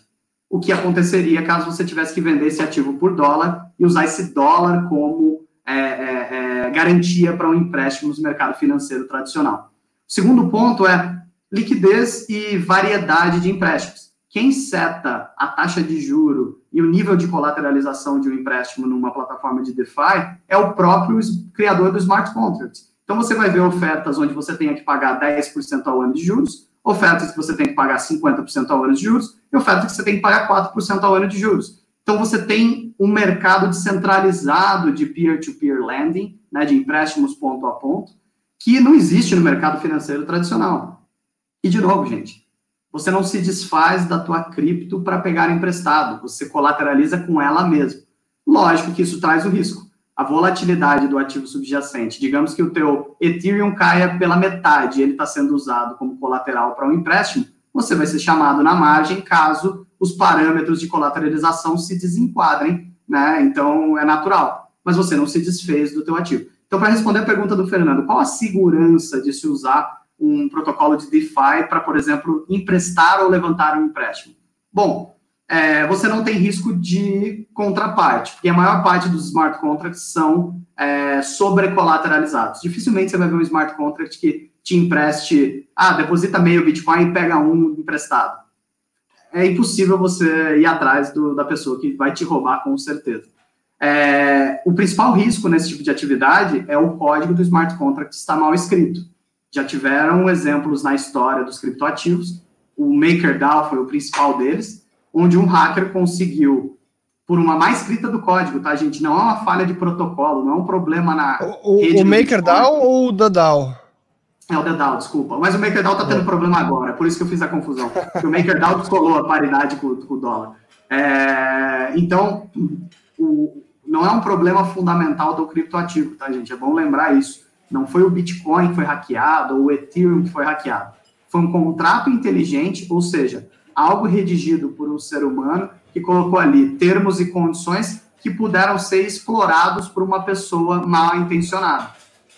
O que aconteceria caso você tivesse que vender esse ativo por dólar e usar esse dólar como é, é, é, garantia para um empréstimo no mercado financeiro tradicional. Segundo ponto é liquidez e variedade de empréstimos. Quem seta a taxa de juro e o nível de colateralização de um empréstimo numa plataforma de DeFi é o próprio criador do smart contract. Então você vai ver ofertas onde você tenha que pagar 10% ao ano de juros, ofertas que você tem que pagar 50% ao ano de juros e ofertas que você tem que pagar 4% ao ano de juros. Então você tem um mercado descentralizado de peer-to-peer -peer lending, né, de empréstimos ponto a ponto, que não existe no mercado financeiro tradicional. E, de novo, gente, você não se desfaz da tua cripto para pegar emprestado, você colateraliza com ela mesmo. Lógico que isso traz o risco. A volatilidade do ativo subjacente. Digamos que o teu Ethereum caia pela metade, ele está sendo usado como colateral para um empréstimo, você vai ser chamado na margem caso os parâmetros de colateralização se desenquadrem, né? Então é natural. Mas você não se desfez do teu ativo. Então, para responder a pergunta do Fernando, qual a segurança de se usar um protocolo de DeFi para, por exemplo, emprestar ou levantar um empréstimo? Bom, é, você não tem risco de contraparte, porque a maior parte dos smart contracts são é, sobrecolateralizados. Dificilmente você vai ver um smart contract que te empreste, ah, deposita meio Bitcoin e pega um emprestado. É impossível você ir atrás do, da pessoa que vai te roubar com certeza. É, o principal risco nesse tipo de atividade é o código do smart contract estar mal escrito. Já tiveram exemplos na história dos criptoativos, o MakerDAO foi o principal deles, onde um hacker conseguiu, por uma má escrita do código, tá, gente? Não é uma falha de protocolo, não é um problema na. O, o, o MakerDAO ou o DAO? É o DAO, desculpa. Mas o MakerDAO tá tendo é. problema agora, por isso que eu fiz a confusão. Porque o MakerDAO descolou a paridade com, com o dólar. É, então, o, não é um problema fundamental do criptoativo, tá, gente? É bom lembrar isso. Não foi o Bitcoin que foi hackeado ou o Ethereum que foi hackeado. Foi um contrato inteligente, ou seja, algo redigido por um ser humano que colocou ali termos e condições que puderam ser explorados por uma pessoa mal intencionada.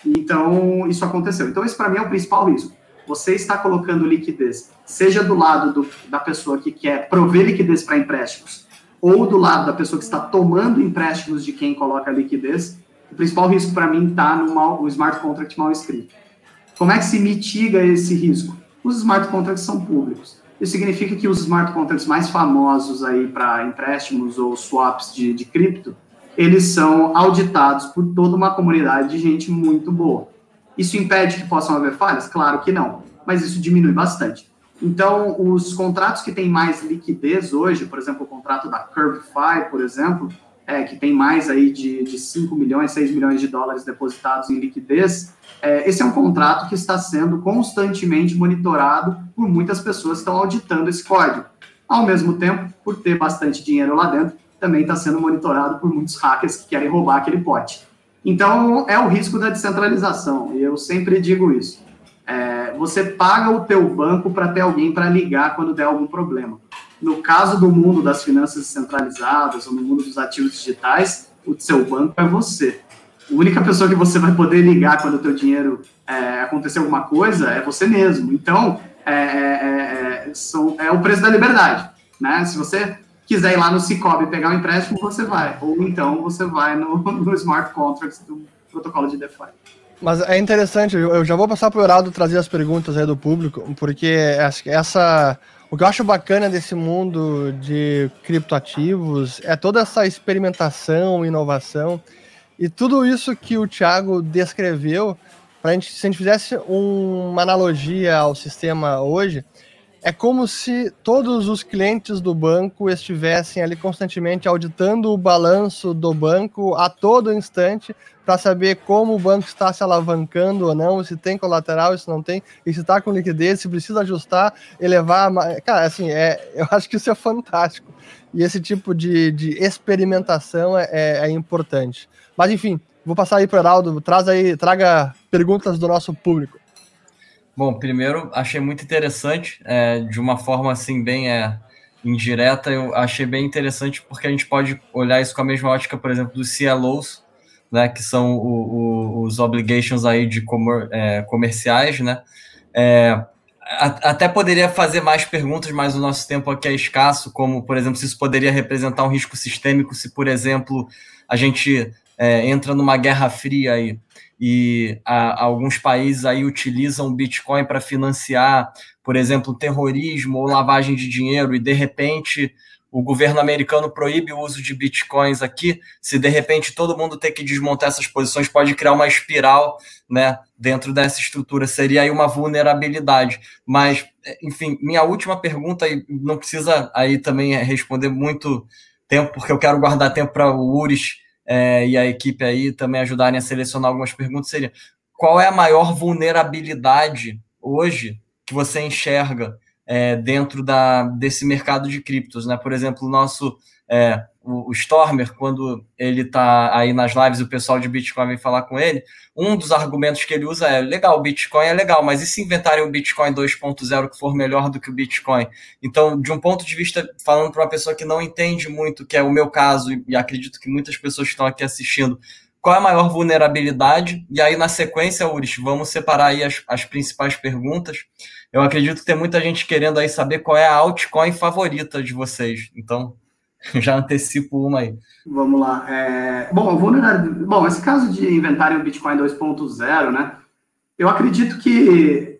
Então, isso aconteceu. Então, esse para mim é o principal risco. Você está colocando liquidez, seja do lado do, da pessoa que quer prover liquidez para empréstimos, ou do lado da pessoa que está tomando empréstimos de quem coloca liquidez, o principal risco para mim está no, no smart contract mal escrito. Como é que se mitiga esse risco? Os smart contracts são públicos. Isso significa que os smart contracts mais famosos aí para empréstimos ou swaps de, de cripto, eles são auditados por toda uma comunidade de gente muito boa. Isso impede que possam haver falhas? Claro que não, mas isso diminui bastante. Então, os contratos que têm mais liquidez hoje, por exemplo, o contrato da CurveFi, por exemplo, é, que tem mais aí de, de 5 milhões, 6 milhões de dólares depositados em liquidez, é, esse é um contrato que está sendo constantemente monitorado por muitas pessoas que estão auditando esse código. Ao mesmo tempo, por ter bastante dinheiro lá dentro, também está sendo monitorado por muitos hackers que querem roubar aquele pote. Então, é o risco da descentralização, e eu sempre digo isso. É, você paga o teu banco para ter alguém para ligar quando der algum problema. No caso do mundo das finanças descentralizadas ou no mundo dos ativos digitais, o seu banco é você. A única pessoa que você vai poder ligar quando o teu dinheiro é, acontecer alguma coisa é você mesmo. Então, é, é, é, são, é o preço da liberdade. Né? Se você quiser ir lá no Cicobi pegar um empréstimo, você vai. Ou então você vai no, no Smart Contracts do protocolo de DeFi. Mas é interessante, eu já vou passar para o Heraldo trazer as perguntas aí do público, porque essa. O que eu acho bacana desse mundo de criptoativos é toda essa experimentação, inovação e tudo isso que o Thiago descreveu. Pra gente, se a gente fizesse um, uma analogia ao sistema hoje, é como se todos os clientes do banco estivessem ali constantemente auditando o balanço do banco a todo instante para saber como o banco está se alavancando ou não, se tem colateral, se não tem, e se está com liquidez, se precisa ajustar, elevar. Cara, assim, é, eu acho que isso é fantástico. E esse tipo de, de experimentação é, é, é importante. Mas enfim, vou passar aí para o Heraldo, traz aí, traga perguntas do nosso público. Bom, primeiro, achei muito interessante, é, de uma forma assim, bem é, indireta, eu achei bem interessante porque a gente pode olhar isso com a mesma ótica, por exemplo, dos CLOs, né, que são o, o, os obligations aí de comer, é, comerciais, né, é, até poderia fazer mais perguntas, mas o nosso tempo aqui é escasso, como, por exemplo, se isso poderia representar um risco sistêmico, se, por exemplo, a gente é, entra numa guerra fria aí e a, alguns países aí utilizam o Bitcoin para financiar, por exemplo, terrorismo ou lavagem de dinheiro, e de repente o governo americano proíbe o uso de bitcoins aqui, se de repente todo mundo ter que desmontar essas posições, pode criar uma espiral né, dentro dessa estrutura. Seria aí uma vulnerabilidade. Mas, enfim, minha última pergunta, e não precisa aí também responder muito tempo, porque eu quero guardar tempo para o Uris é, e a equipe aí também ajudarem a selecionar algumas perguntas, seria qual é a maior vulnerabilidade hoje que você enxerga é, dentro da, desse mercado de criptos, né? Por exemplo, o nosso é, o, o Stormer, quando ele está aí nas lives, o pessoal de Bitcoin vem falar com ele, um dos argumentos que ele usa é: legal, o Bitcoin é legal, mas e se inventarem um Bitcoin 2.0 que for melhor do que o Bitcoin? Então, de um ponto de vista, falando para uma pessoa que não entende muito, que é o meu caso, e acredito que muitas pessoas que estão aqui assistindo, qual é a maior vulnerabilidade? E aí, na sequência, Uris, vamos separar aí as, as principais perguntas. Eu acredito que tem muita gente querendo aí saber qual é a altcoin favorita de vocês. Então, já antecipo uma aí. Vamos lá. É... Bom, vulnerabilidade... Bom, esse caso de inventarem o Bitcoin 2.0, né? Eu acredito que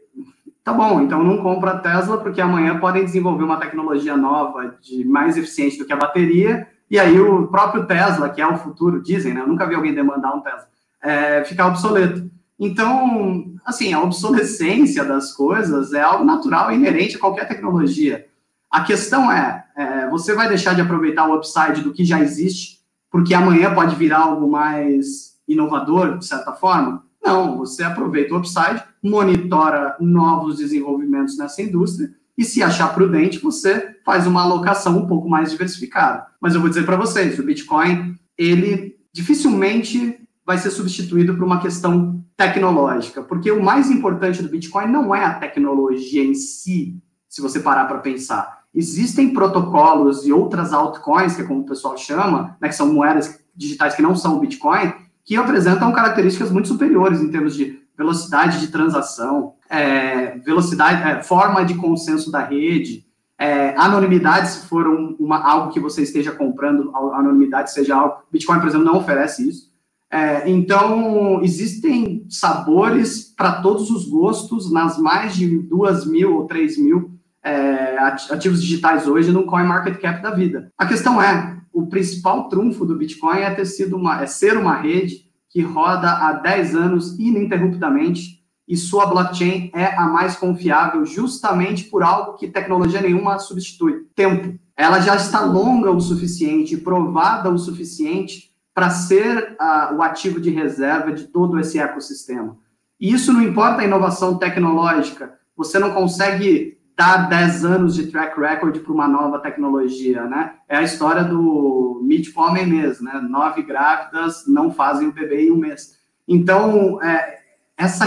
tá bom, então não compra a Tesla, porque amanhã podem desenvolver uma tecnologia nova de mais eficiente do que a bateria, e aí o próprio Tesla, que é o futuro, dizem, né? Eu nunca vi alguém demandar um Tesla, é, ficar obsoleto. Então, assim, a obsolescência das coisas é algo natural e inerente a qualquer tecnologia. A questão é, é, você vai deixar de aproveitar o upside do que já existe, porque amanhã pode virar algo mais inovador, de certa forma? Não, você aproveita o upside, monitora novos desenvolvimentos nessa indústria e, se achar prudente, você faz uma alocação um pouco mais diversificada. Mas eu vou dizer para vocês, o Bitcoin, ele dificilmente vai ser substituído por uma questão tecnológica, porque o mais importante do Bitcoin não é a tecnologia em si, se você parar para pensar. Existem protocolos e outras altcoins, que é como o pessoal chama, né, que são moedas digitais que não são o Bitcoin, que apresentam características muito superiores em termos de velocidade de transação, é, velocidade, é, forma de consenso da rede, é, anonimidade, se for um, uma, algo que você esteja comprando, anonimidade seja algo. Bitcoin, por exemplo, não oferece isso. É, então, existem sabores para todos os gostos nas mais de duas mil ou três mil é, ativos digitais hoje no coin market cap da vida. A questão é, o principal trunfo do Bitcoin é ter sido uma, é ser uma rede que roda há 10 anos ininterruptamente e sua blockchain é a mais confiável justamente por algo que tecnologia nenhuma substitui, tempo. Ela já está longa o suficiente, provada o suficiente para ser uh, o ativo de reserva de todo esse ecossistema. E isso não importa a inovação tecnológica, você não consegue dar 10 anos de track record para uma nova tecnologia, né? É a história do mito homem mesmo, né? Nove grávidas não fazem o bebê em um mês. Então, é, essa,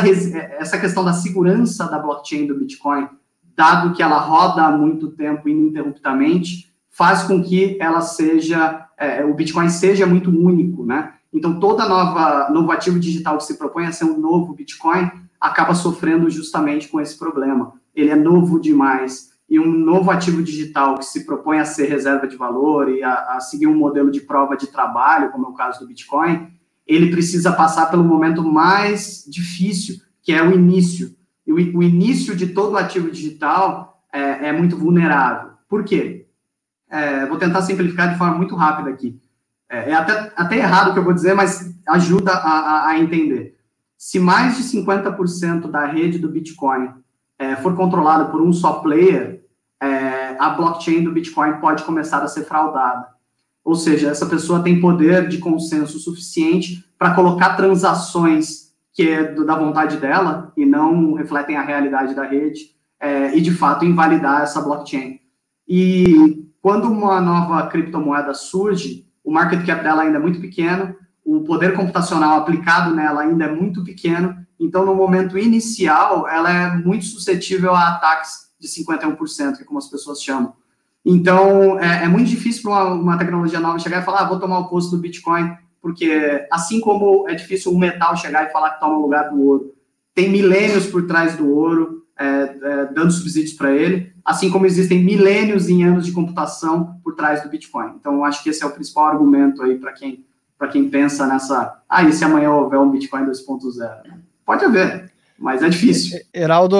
essa questão da segurança da blockchain do Bitcoin, dado que ela roda há muito tempo ininterruptamente, faz com que ela seja, é, o Bitcoin seja muito único, né? Então, toda nova, novo ativo digital que se propõe a ser um novo Bitcoin acaba sofrendo justamente com esse problema. Ele é novo demais. E um novo ativo digital que se propõe a ser reserva de valor e a, a seguir um modelo de prova de trabalho, como é o caso do Bitcoin, ele precisa passar pelo momento mais difícil, que é o início. E o, o início de todo ativo digital é, é muito vulnerável. Por quê? É, vou tentar simplificar de forma muito rápida aqui. É, é até, até errado o que eu vou dizer, mas ajuda a, a, a entender. Se mais de 50% da rede do Bitcoin é, for controlada por um só player, é, a blockchain do Bitcoin pode começar a ser fraudada. Ou seja, essa pessoa tem poder de consenso suficiente para colocar transações que é do, da vontade dela e não refletem a realidade da rede é, e, de fato, invalidar essa blockchain. E quando uma nova criptomoeda surge, o market cap dela ainda é muito pequeno, o poder computacional aplicado nela ainda é muito pequeno, então no momento inicial ela é muito suscetível a ataques de 51%, que é como as pessoas chamam. Então é, é muito difícil para uma, uma, tecnologia nova chegar e falar, ah, vou tomar o posto do Bitcoin, porque assim como é difícil um metal chegar e falar que toma o lugar do ouro, tem milênios por trás do ouro, é, é, dando subsídios para ele, assim como existem milênios em anos de computação por trás do Bitcoin. Então, acho que esse é o principal argumento aí para quem, quem pensa nessa, ah, e se amanhã houver um Bitcoin 2.0? Pode haver, mas é difícil. Heraldo,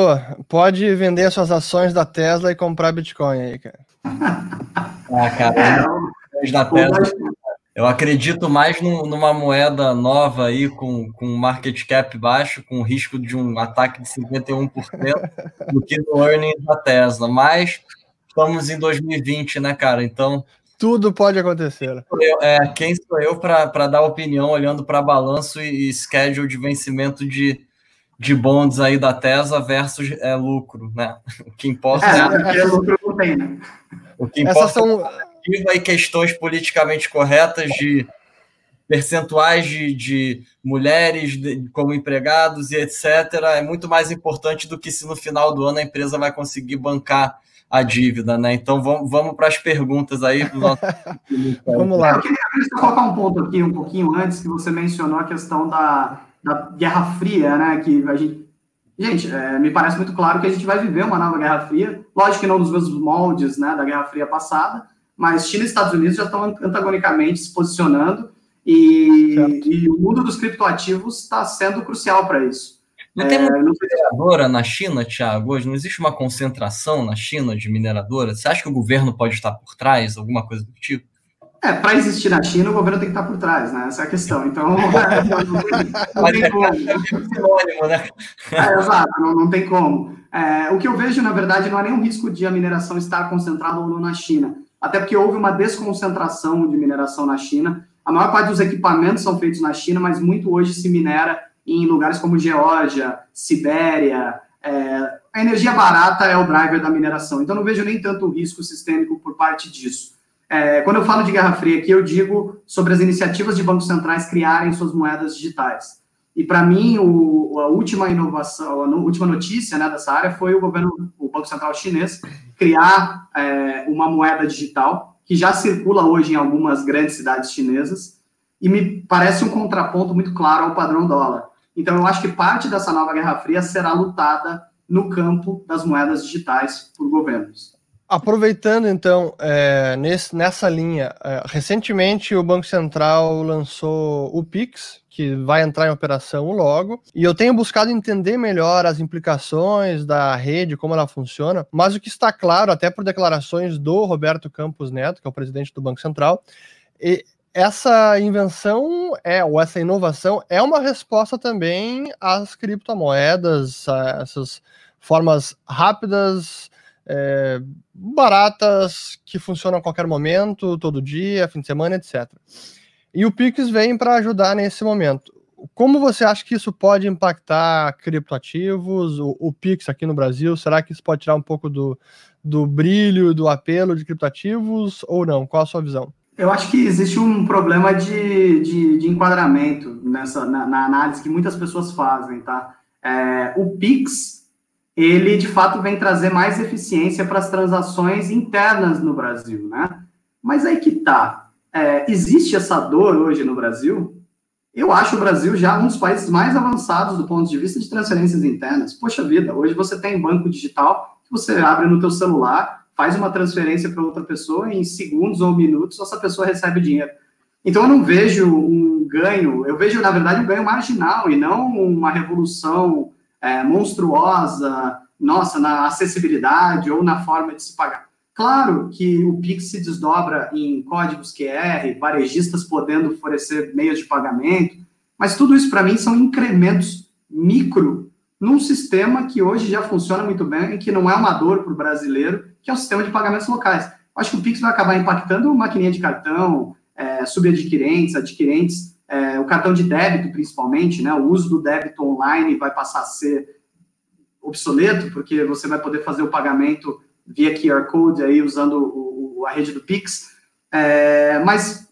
pode vender suas ações da Tesla e comprar Bitcoin aí, cara. ah, cara, é, da Tesla eu acredito mais numa moeda nova aí, com, com market cap baixo, com risco de um ataque de 51%, do que no earnings da Tesla. Mas estamos em 2020, né, cara? Então. Tudo pode acontecer. Eu, é, quem sou eu para dar opinião olhando para balanço e, e schedule de vencimento de, de bonds aí da Tesla versus é, lucro, né? O que importa é. é, é lucro não tem, né? O que importa Essas são e questões politicamente corretas de percentuais de, de mulheres de, como empregados e etc. É muito mais importante do que se no final do ano a empresa vai conseguir bancar a dívida, né? Então vamos, vamos para as perguntas aí. Nosso... vamos lá. Eu queria colocar um ponto aqui, um pouquinho antes, que você mencionou a questão da, da Guerra Fria, né? Que a gente. Gente, é, me parece muito claro que a gente vai viver uma nova Guerra Fria. Lógico que não nos mesmos moldes né, da Guerra Fria passada, mas China e Estados Unidos já estão antagonicamente se posicionando e, e o mundo dos criptoativos está sendo crucial para isso. Não tem é, mineradora na China, Thiago? Hoje não existe uma concentração na China de mineradora? Você acha que o governo pode estar por trás, alguma coisa do tipo? É, para existir na China, o governo tem que estar por trás, né? Essa é a questão. Então, não, tem, não tem é como. É né? É, exato, não, não tem como. É, o que eu vejo, na verdade, não é nenhum risco de a mineração estar concentrada ou não na China até porque houve uma desconcentração de mineração na China. A maior parte dos equipamentos são feitos na China, mas muito hoje se minera em lugares como Geórgia, Sibéria. É, a energia barata é o driver da mineração, então não vejo nem tanto risco sistêmico por parte disso. É, quando eu falo de Guerra Fria aqui, eu digo sobre as iniciativas de bancos centrais criarem suas moedas digitais. E para mim, o, a última inovação, a última notícia né, dessa área foi o governo, o Banco Central chinês, criar é, uma moeda digital que já circula hoje em algumas grandes cidades chinesas e me parece um contraponto muito claro ao padrão dólar. Então, eu acho que parte dessa nova Guerra Fria será lutada no campo das moedas digitais por governos. Aproveitando então é, nesse, nessa linha, é, recentemente o Banco Central lançou o Pix, que vai entrar em operação logo, e eu tenho buscado entender melhor as implicações da rede, como ela funciona, mas o que está claro, até por declarações do Roberto Campos Neto, que é o presidente do Banco Central, essa invenção é, ou essa inovação é uma resposta também às criptomoedas, a essas formas rápidas é, baratas, que funcionam a qualquer momento, todo dia, fim de semana, etc. E o Pix vem para ajudar nesse momento. como você acha que isso pode impactar criptoativos, o, o Pix aqui no Brasil? Será que isso pode tirar um pouco do, do brilho, do apelo de criptoativos ou não? Qual a sua visão? Eu acho que existe um problema de, de, de enquadramento nessa, na, na, análise que muitas pessoas fazem, tá? É, o Pix, ele de fato vem trazer mais eficiência para as transações internas no Brasil, né? Mas aí que tá. É, existe essa dor hoje no Brasil? Eu acho o Brasil já um dos países mais avançados do ponto de vista de transferências internas. Poxa vida, hoje você tem banco digital que você abre no teu celular, faz uma transferência para outra pessoa em segundos ou minutos, essa pessoa recebe o dinheiro. Então eu não vejo um ganho, eu vejo na verdade um ganho marginal e não uma revolução é, monstruosa, nossa, na acessibilidade ou na forma de se pagar. Claro que o Pix se desdobra em códigos QR, varejistas podendo oferecer meios de pagamento, mas tudo isso para mim são incrementos micro num sistema que hoje já funciona muito bem e que não é uma dor para o brasileiro, que é o sistema de pagamentos locais. Acho que o Pix vai acabar impactando maquininha de cartão, é, subadquirentes, adquirentes, é, o cartão de débito o né? O uso do débito online vai passar a ser obsoleto, porque você vai poder fazer o pagamento via QR Code aí usando o, a rede do Pix. É, mas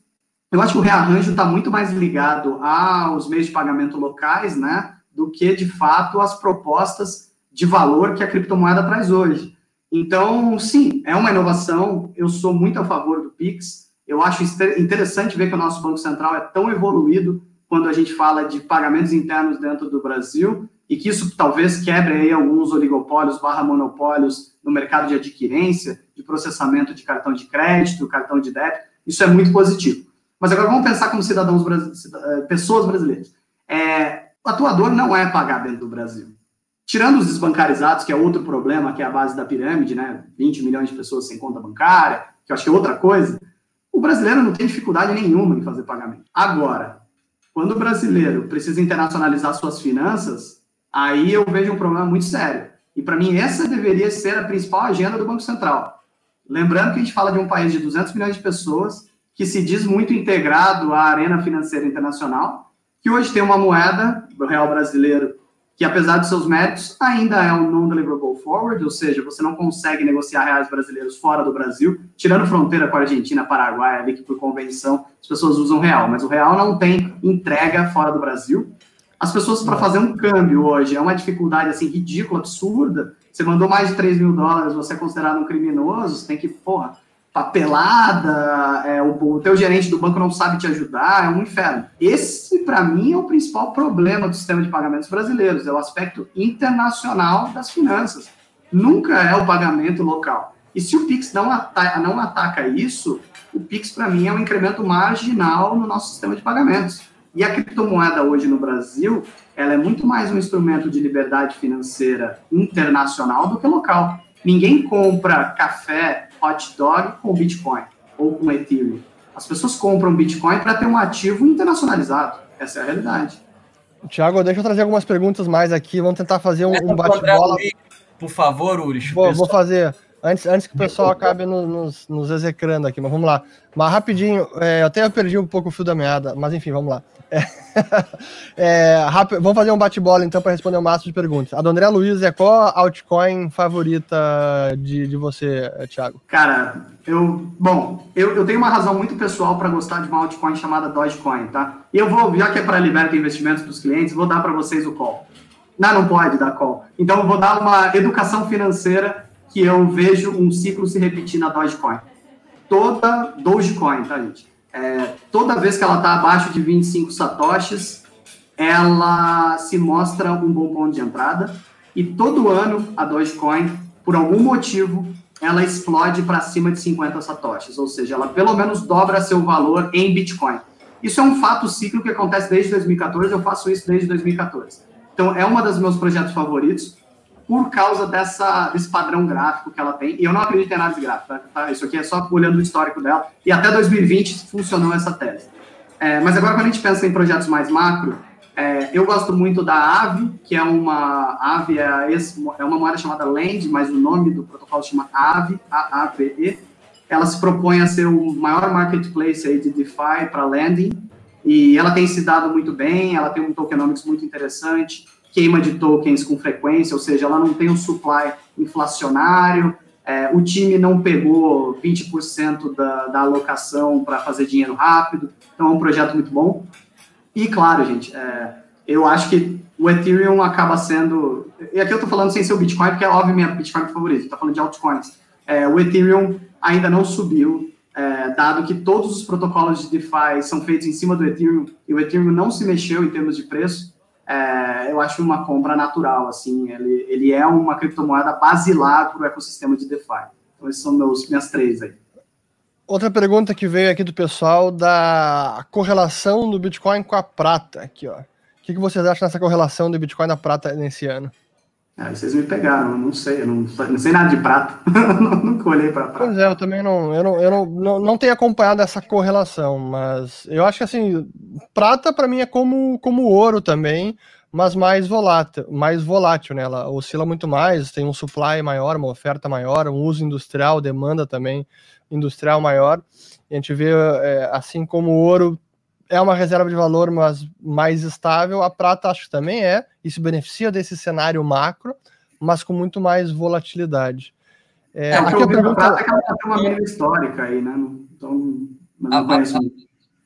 eu acho que o rearranjo está muito mais ligado aos meios de pagamento locais, né, do que de fato as propostas de valor que a criptomoeda traz hoje. Então, sim, é uma inovação. Eu sou muito a favor do Pix. Eu acho interessante ver que o nosso Banco Central é tão evoluído quando a gente fala de pagamentos internos dentro do Brasil e que isso talvez quebre aí alguns oligopólios barra monopólios no mercado de adquirência, de processamento de cartão de crédito, cartão de débito, isso é muito positivo. Mas agora vamos pensar como cidadãos, eh, pessoas brasileiras. É, o atuador não é pagar dentro do Brasil. Tirando os desbancarizados, que é outro problema, que é a base da pirâmide, né? 20 milhões de pessoas sem conta bancária, que eu acho que é outra coisa, o brasileiro não tem dificuldade nenhuma em fazer pagamento. Agora, quando o brasileiro precisa internacionalizar suas finanças, aí eu vejo um problema muito sério. E para mim, essa deveria ser a principal agenda do Banco Central. Lembrando que a gente fala de um país de 200 milhões de pessoas, que se diz muito integrado à arena financeira internacional, que hoje tem uma moeda, do real brasileiro, que apesar de seus méritos, ainda é um non-deliverable forward, ou seja, você não consegue negociar reais brasileiros fora do Brasil, tirando fronteira com a Argentina, Paraguai, ali que por convenção as pessoas usam real, mas o real não tem entrega fora do Brasil. As pessoas, para fazer um câmbio hoje, é uma dificuldade assim ridícula, absurda. Você mandou mais de 3 mil dólares, você é considerado um criminoso, você tem que, porra, papelada, é, o, o teu gerente do banco não sabe te ajudar, é um inferno. Esse, para mim, é o principal problema do sistema de pagamentos brasileiros, é o aspecto internacional das finanças. Nunca é o pagamento local. E se o Pix não, ataca, não ataca isso, o Pix, para mim, é um incremento marginal no nosso sistema de pagamentos. E a criptomoeda hoje no Brasil, ela é muito mais um instrumento de liberdade financeira internacional do que local. Ninguém compra café, hot dog com Bitcoin ou com Ethereum. As pessoas compram Bitcoin para ter um ativo internacionalizado. Essa é a realidade. Tiago, deixa eu trazer algumas perguntas mais aqui. Vamos tentar fazer um, um bate-bola. Por favor, Uris. Vou, vou fazer. Antes, antes que o pessoal acabe no, nos, nos execrando aqui, mas vamos lá. Mas rapidinho, é, eu até perdi um pouco o fio da meada, mas enfim, vamos lá. É, é, rápido, vamos fazer um bate-bola então para responder o um máximo de perguntas. A Dona André Luiz, é qual a altcoin favorita de, de você, Thiago? Cara, eu. Bom, eu, eu tenho uma razão muito pessoal para gostar de uma altcoin chamada Dogecoin, tá? E eu vou, já que é para liberar investimentos dos clientes, vou dar para vocês o call. Não, não pode dar call. Então eu vou dar uma educação financeira que eu vejo um ciclo se repetir na Dogecoin. Toda Dogecoin, tá, gente? É, toda vez que ela está abaixo de 25 satoshis, ela se mostra um bom ponto de entrada. E todo ano a Dogecoin, por algum motivo, ela explode para cima de 50 satoshis, ou seja, ela pelo menos dobra seu valor em Bitcoin. Isso é um fato ciclo que acontece desde 2014, eu faço isso desde 2014. Então, é uma dos meus projetos favoritos por causa dessa, desse padrão gráfico que ela tem. E eu não acredito em análise gráfica, tá? Isso aqui é só olhando o histórico dela. E até 2020 funcionou essa tese. É, mas agora, quando a gente pensa em projetos mais macro, é, eu gosto muito da AVE, que é uma AVE é, é uma moeda chamada Land, mas o nome do protocolo chama AVE, A-A-V-E. Ela se propõe a ser o maior marketplace aí de DeFi para lending. e ela tem se dado muito bem, ela tem um tokenomics muito interessante, queima de tokens com frequência, ou seja, ela não tem um supply inflacionário, é, o time não pegou 20% da, da alocação para fazer dinheiro rápido, então é um projeto muito bom. E claro, gente, é, eu acho que o Ethereum acaba sendo. E aqui eu estou falando sem ser o Bitcoin, porque é óbvio minha Bitcoin favorita, estou falando de altcoins. É, o Ethereum ainda não subiu, é, dado que todos os protocolos de DeFi são feitos em cima do Ethereum e o Ethereum não se mexeu em termos de preço, é, eu acho uma compra natural, assim, ele, ele é uma criptomoeda basilar para o ecossistema de DeFi. Então, esses são meus, minhas três aí. Outra pergunta que veio aqui do pessoal da correlação do Bitcoin com a prata, aqui, ó. O que, que vocês acham dessa correlação do Bitcoin da prata nesse ano? É, vocês me pegaram, não sei, não, não sei nada de prata, nunca olhei para prata. Pois é, eu também não, eu não, eu não, não, não tenho acompanhado essa correlação, mas eu acho que assim, prata para mim é como, como ouro também, mas mais volátil, mais volátil, né? Ela oscila muito mais, tem um supply maior, uma oferta maior, um uso industrial, demanda também industrial maior. E a gente vê, é, assim como o ouro é uma reserva de valor, mas mais estável. A prata acho que também é, isso beneficia desse cenário macro, mas com muito mais volatilidade. É, é aqui a pergunta prata é que ela tem uma média histórica aí, né? Então, a, a,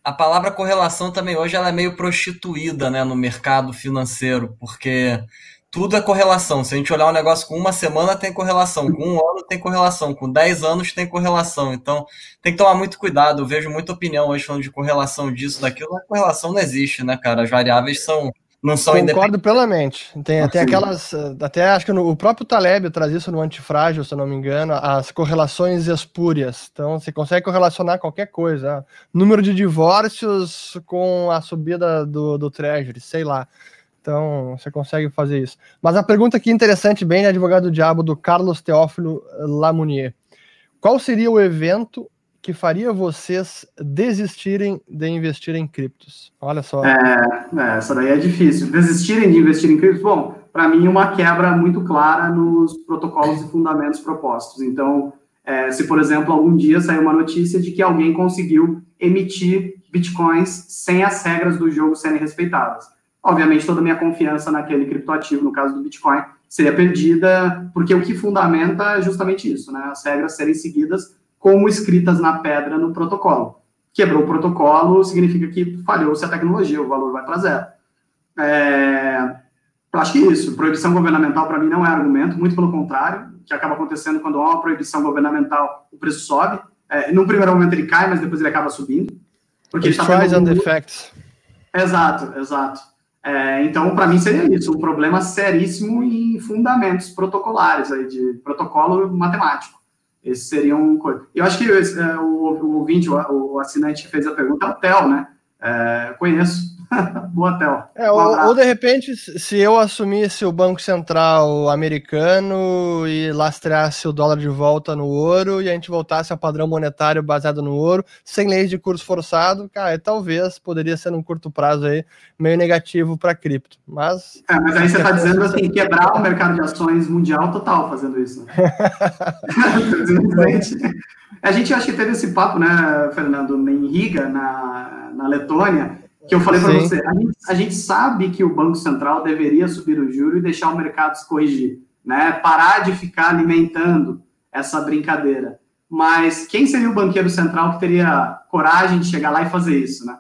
a, palavra correlação também hoje ela é meio prostituída, né, no mercado financeiro, porque tudo é correlação. Se a gente olhar um negócio com uma semana, tem correlação. Com um ano, tem correlação. Com dez anos, tem correlação. Então, tem que tomar muito cuidado. Eu vejo muita opinião hoje falando de correlação disso, daquilo. A correlação não existe, né, cara? As variáveis são. Não são Concordo plenamente. Tem, tem aquelas. Até acho que no, o próprio Taleb traz isso no Antifrágil, se eu não me engano, as correlações espúrias. Então, você consegue correlacionar qualquer coisa. Número de divórcios com a subida do, do Treasury, sei lá. Então, você consegue fazer isso. Mas a pergunta aqui interessante, bem, né, advogado do diabo, do Carlos Teófilo Lamounier. Qual seria o evento que faria vocês desistirem de investir em criptos? Olha só. É, é, essa daí é difícil. Desistirem de investir em criptos? Bom, para mim, uma quebra muito clara nos protocolos e fundamentos propostos. Então, é, se, por exemplo, algum dia sair uma notícia de que alguém conseguiu emitir bitcoins sem as regras do jogo serem respeitadas obviamente toda a minha confiança naquele criptoativo, no caso do Bitcoin, seria perdida, porque o que fundamenta é justamente isso, né? As regras serem seguidas como escritas na pedra no protocolo. Quebrou o protocolo significa que falhou-se a tecnologia, o valor vai para zero. É, acho que isso, proibição governamental para mim não é argumento, muito pelo contrário, o que acaba acontecendo quando há uma proibição governamental, o preço sobe. É, num primeiro momento ele cai, mas depois ele acaba subindo. Porque It tries and effects. Exato, exato. É, então, para mim, seria isso, um problema seríssimo em fundamentos protocolares, aí, de protocolo matemático. Esse seria um. Eu acho que é, o, o ouvinte, o, o assinante que fez a pergunta é o Theo, né? É, conheço. Boa, Theo. É, ou, ou, de repente, se eu assumisse o Banco Central americano e lastreasse o dólar de volta no ouro e a gente voltasse ao padrão monetário baseado no ouro, sem leis de curso forçado, cara, talvez poderia ser num curto prazo aí meio negativo para cripto. Mas. É, mas aí você está dizendo assim, quebrar o mercado de ações mundial total fazendo isso. Né? a gente acho que teve esse papo, né, Fernando, em Riga, na, na Letônia que eu falei para você, a gente, a gente, sabe que o Banco Central deveria subir o juro e deixar o mercado se corrigir, né? Parar de ficar alimentando essa brincadeira. Mas quem seria o banqueiro central que teria coragem de chegar lá e fazer isso, né?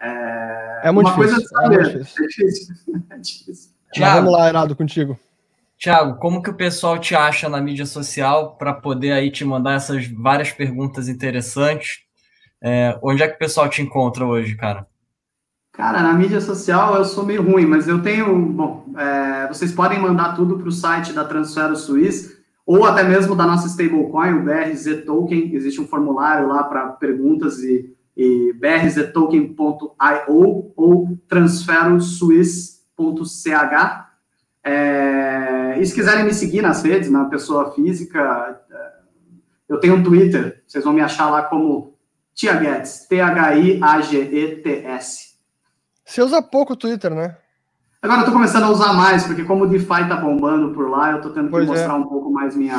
É, é muito uma difícil. Coisa é, é difícil. É difícil. Thiago, vamos lá, Heraldo, contigo. Tiago, como que o pessoal te acha na mídia social para poder aí te mandar essas várias perguntas interessantes? É, onde é que o pessoal te encontra hoje, cara? Cara, na mídia social eu sou meio ruim, mas eu tenho. Bom, é, vocês podem mandar tudo para o site da Transfero Suisse ou até mesmo da nossa stablecoin, o BRZ Token. Existe um formulário lá para perguntas e, e brztoken.io ou transferosuisse.ch. É, e se quiserem me seguir nas redes, na pessoa física, é, eu tenho um Twitter, vocês vão me achar lá como Tiaguetes, T-H-I-A-G-E-T-S. Você usa pouco o Twitter, né? Agora eu tô começando a usar mais, porque como o DeFi tá bombando por lá, eu tô tendo que pois é. mostrar é. um pouco mais minha,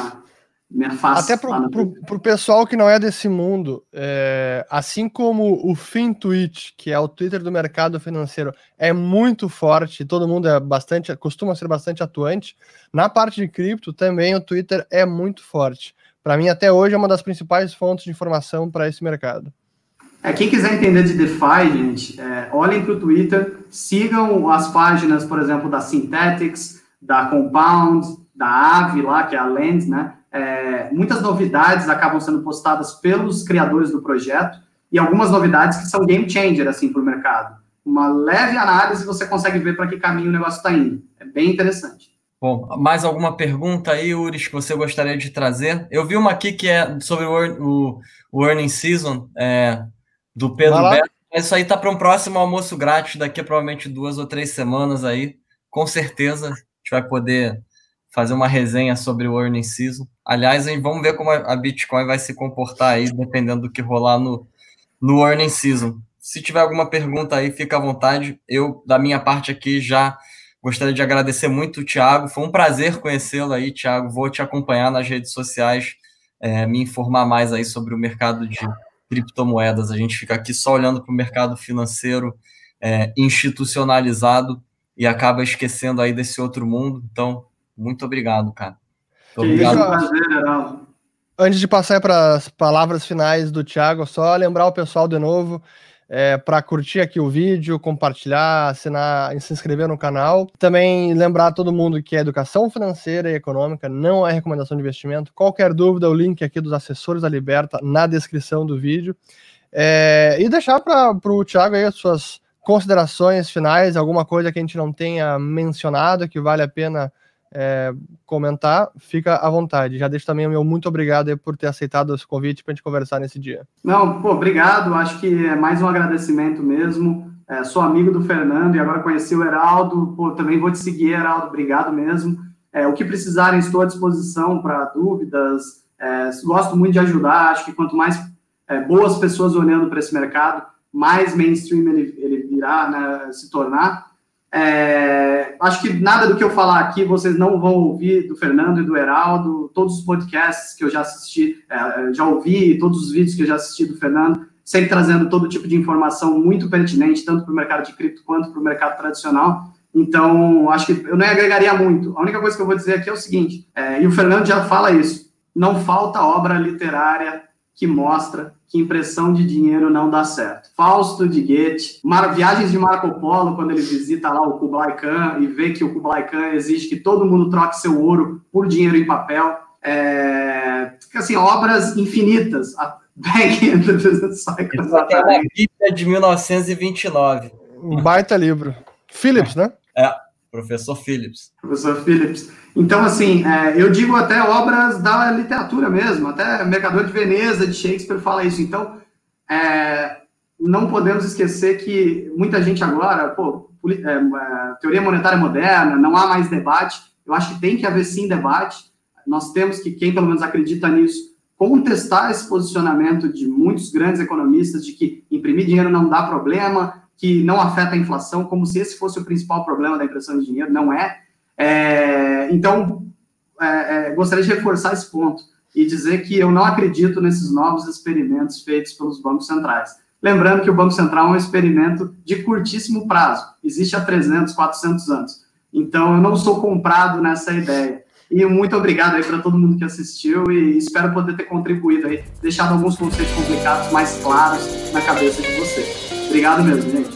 Até para o pessoal que não é desse mundo, é, assim como o FinTwitch, que é o Twitter do mercado financeiro, é muito forte, todo mundo é bastante, costuma ser bastante atuante, na parte de cripto também o Twitter é muito forte. Para mim, até hoje, é uma das principais fontes de informação para esse mercado. É, quem quiser entender de DeFi, gente, é, olhem para o Twitter, sigam as páginas, por exemplo, da Synthetics, da Compound, da Aave lá, que é a Lens, né? É, muitas novidades acabam sendo postadas pelos criadores do projeto e algumas novidades que são game changer assim para o mercado. Uma leve análise você consegue ver para que caminho o negócio está indo. É bem interessante. Bom, mais alguma pergunta aí, Uris, que você gostaria de trazer? Eu vi uma aqui que é sobre o, o, o Earning Season é, do Pedro Beto. Isso aí tá para um próximo almoço grátis daqui a provavelmente duas ou três semanas aí. Com certeza a gente vai poder fazer uma resenha sobre o earning season. Aliás, hein, vamos ver como a Bitcoin vai se comportar aí, dependendo do que rolar no, no earning season. Se tiver alguma pergunta aí, fica à vontade. Eu, da minha parte aqui, já gostaria de agradecer muito o Thiago. Foi um prazer conhecê-lo aí, Thiago. Vou te acompanhar nas redes sociais, é, me informar mais aí sobre o mercado de criptomoedas. A gente fica aqui só olhando para o mercado financeiro é, institucionalizado e acaba esquecendo aí desse outro mundo. Então, muito obrigado, cara. Obrigado. Prazer, Antes de passar para as palavras finais do Thiago, só lembrar o pessoal de novo é, para curtir aqui o vídeo, compartilhar, assinar e se inscrever no canal. Também lembrar todo mundo que a educação financeira e econômica não é recomendação de investimento. Qualquer dúvida, o link aqui dos assessores da Liberta na descrição do vídeo. É, e deixar para o Thiago aí as suas considerações finais, alguma coisa que a gente não tenha mencionado que vale a pena é, comentar, fica à vontade. Já deixo também o meu muito obrigado por ter aceitado esse convite para a gente conversar nesse dia. Não, pô, obrigado. Acho que é mais um agradecimento mesmo. É, sou amigo do Fernando e agora conheci o Heraldo. Pô, também vou te seguir, Heraldo. Obrigado mesmo. É, o que precisarem, estou à disposição para dúvidas. É, gosto muito de ajudar. Acho que quanto mais é, boas pessoas olhando para esse mercado, mais mainstream ele, ele virá né, se tornar. É, acho que nada do que eu falar aqui vocês não vão ouvir do Fernando e do Heraldo. Todos os podcasts que eu já assisti, é, já ouvi, todos os vídeos que eu já assisti do Fernando, sempre trazendo todo tipo de informação muito pertinente, tanto para o mercado de cripto quanto para o mercado tradicional. Então, acho que eu não agregaria muito. A única coisa que eu vou dizer aqui é o seguinte, é, e o Fernando já fala isso: não falta obra literária que mostra que impressão de dinheiro não dá certo. Fausto de Goethe, Mar Viagens de Marco Polo, quando ele visita lá o Kublai Khan e vê que o Kublai Khan exige que todo mundo troque seu ouro por dinheiro em papel. É, assim, obras infinitas. Back in the Business Cycle. Exatamente. Bíblia de 1929. Um baita livro. Phillips, né? É, professor Phillips. Professor Phillips. Então, assim, é, eu digo até obras da literatura mesmo, até Mercador de Veneza, de Shakespeare, fala isso. Então, é, não podemos esquecer que muita gente agora, pô, é, é, teoria monetária moderna, não há mais debate. Eu acho que tem que haver sim debate. Nós temos que, quem pelo menos acredita nisso, contestar esse posicionamento de muitos grandes economistas de que imprimir dinheiro não dá problema, que não afeta a inflação, como se esse fosse o principal problema da impressão de dinheiro. Não é. É, então, é, é, gostaria de reforçar esse ponto e dizer que eu não acredito nesses novos experimentos feitos pelos bancos centrais. Lembrando que o Banco Central é um experimento de curtíssimo prazo, existe há 300, 400 anos. Então, eu não sou comprado nessa ideia. E muito obrigado aí para todo mundo que assistiu e espero poder ter contribuído aí, deixado alguns conceitos complicados mais claros na cabeça de vocês. Obrigado mesmo, gente.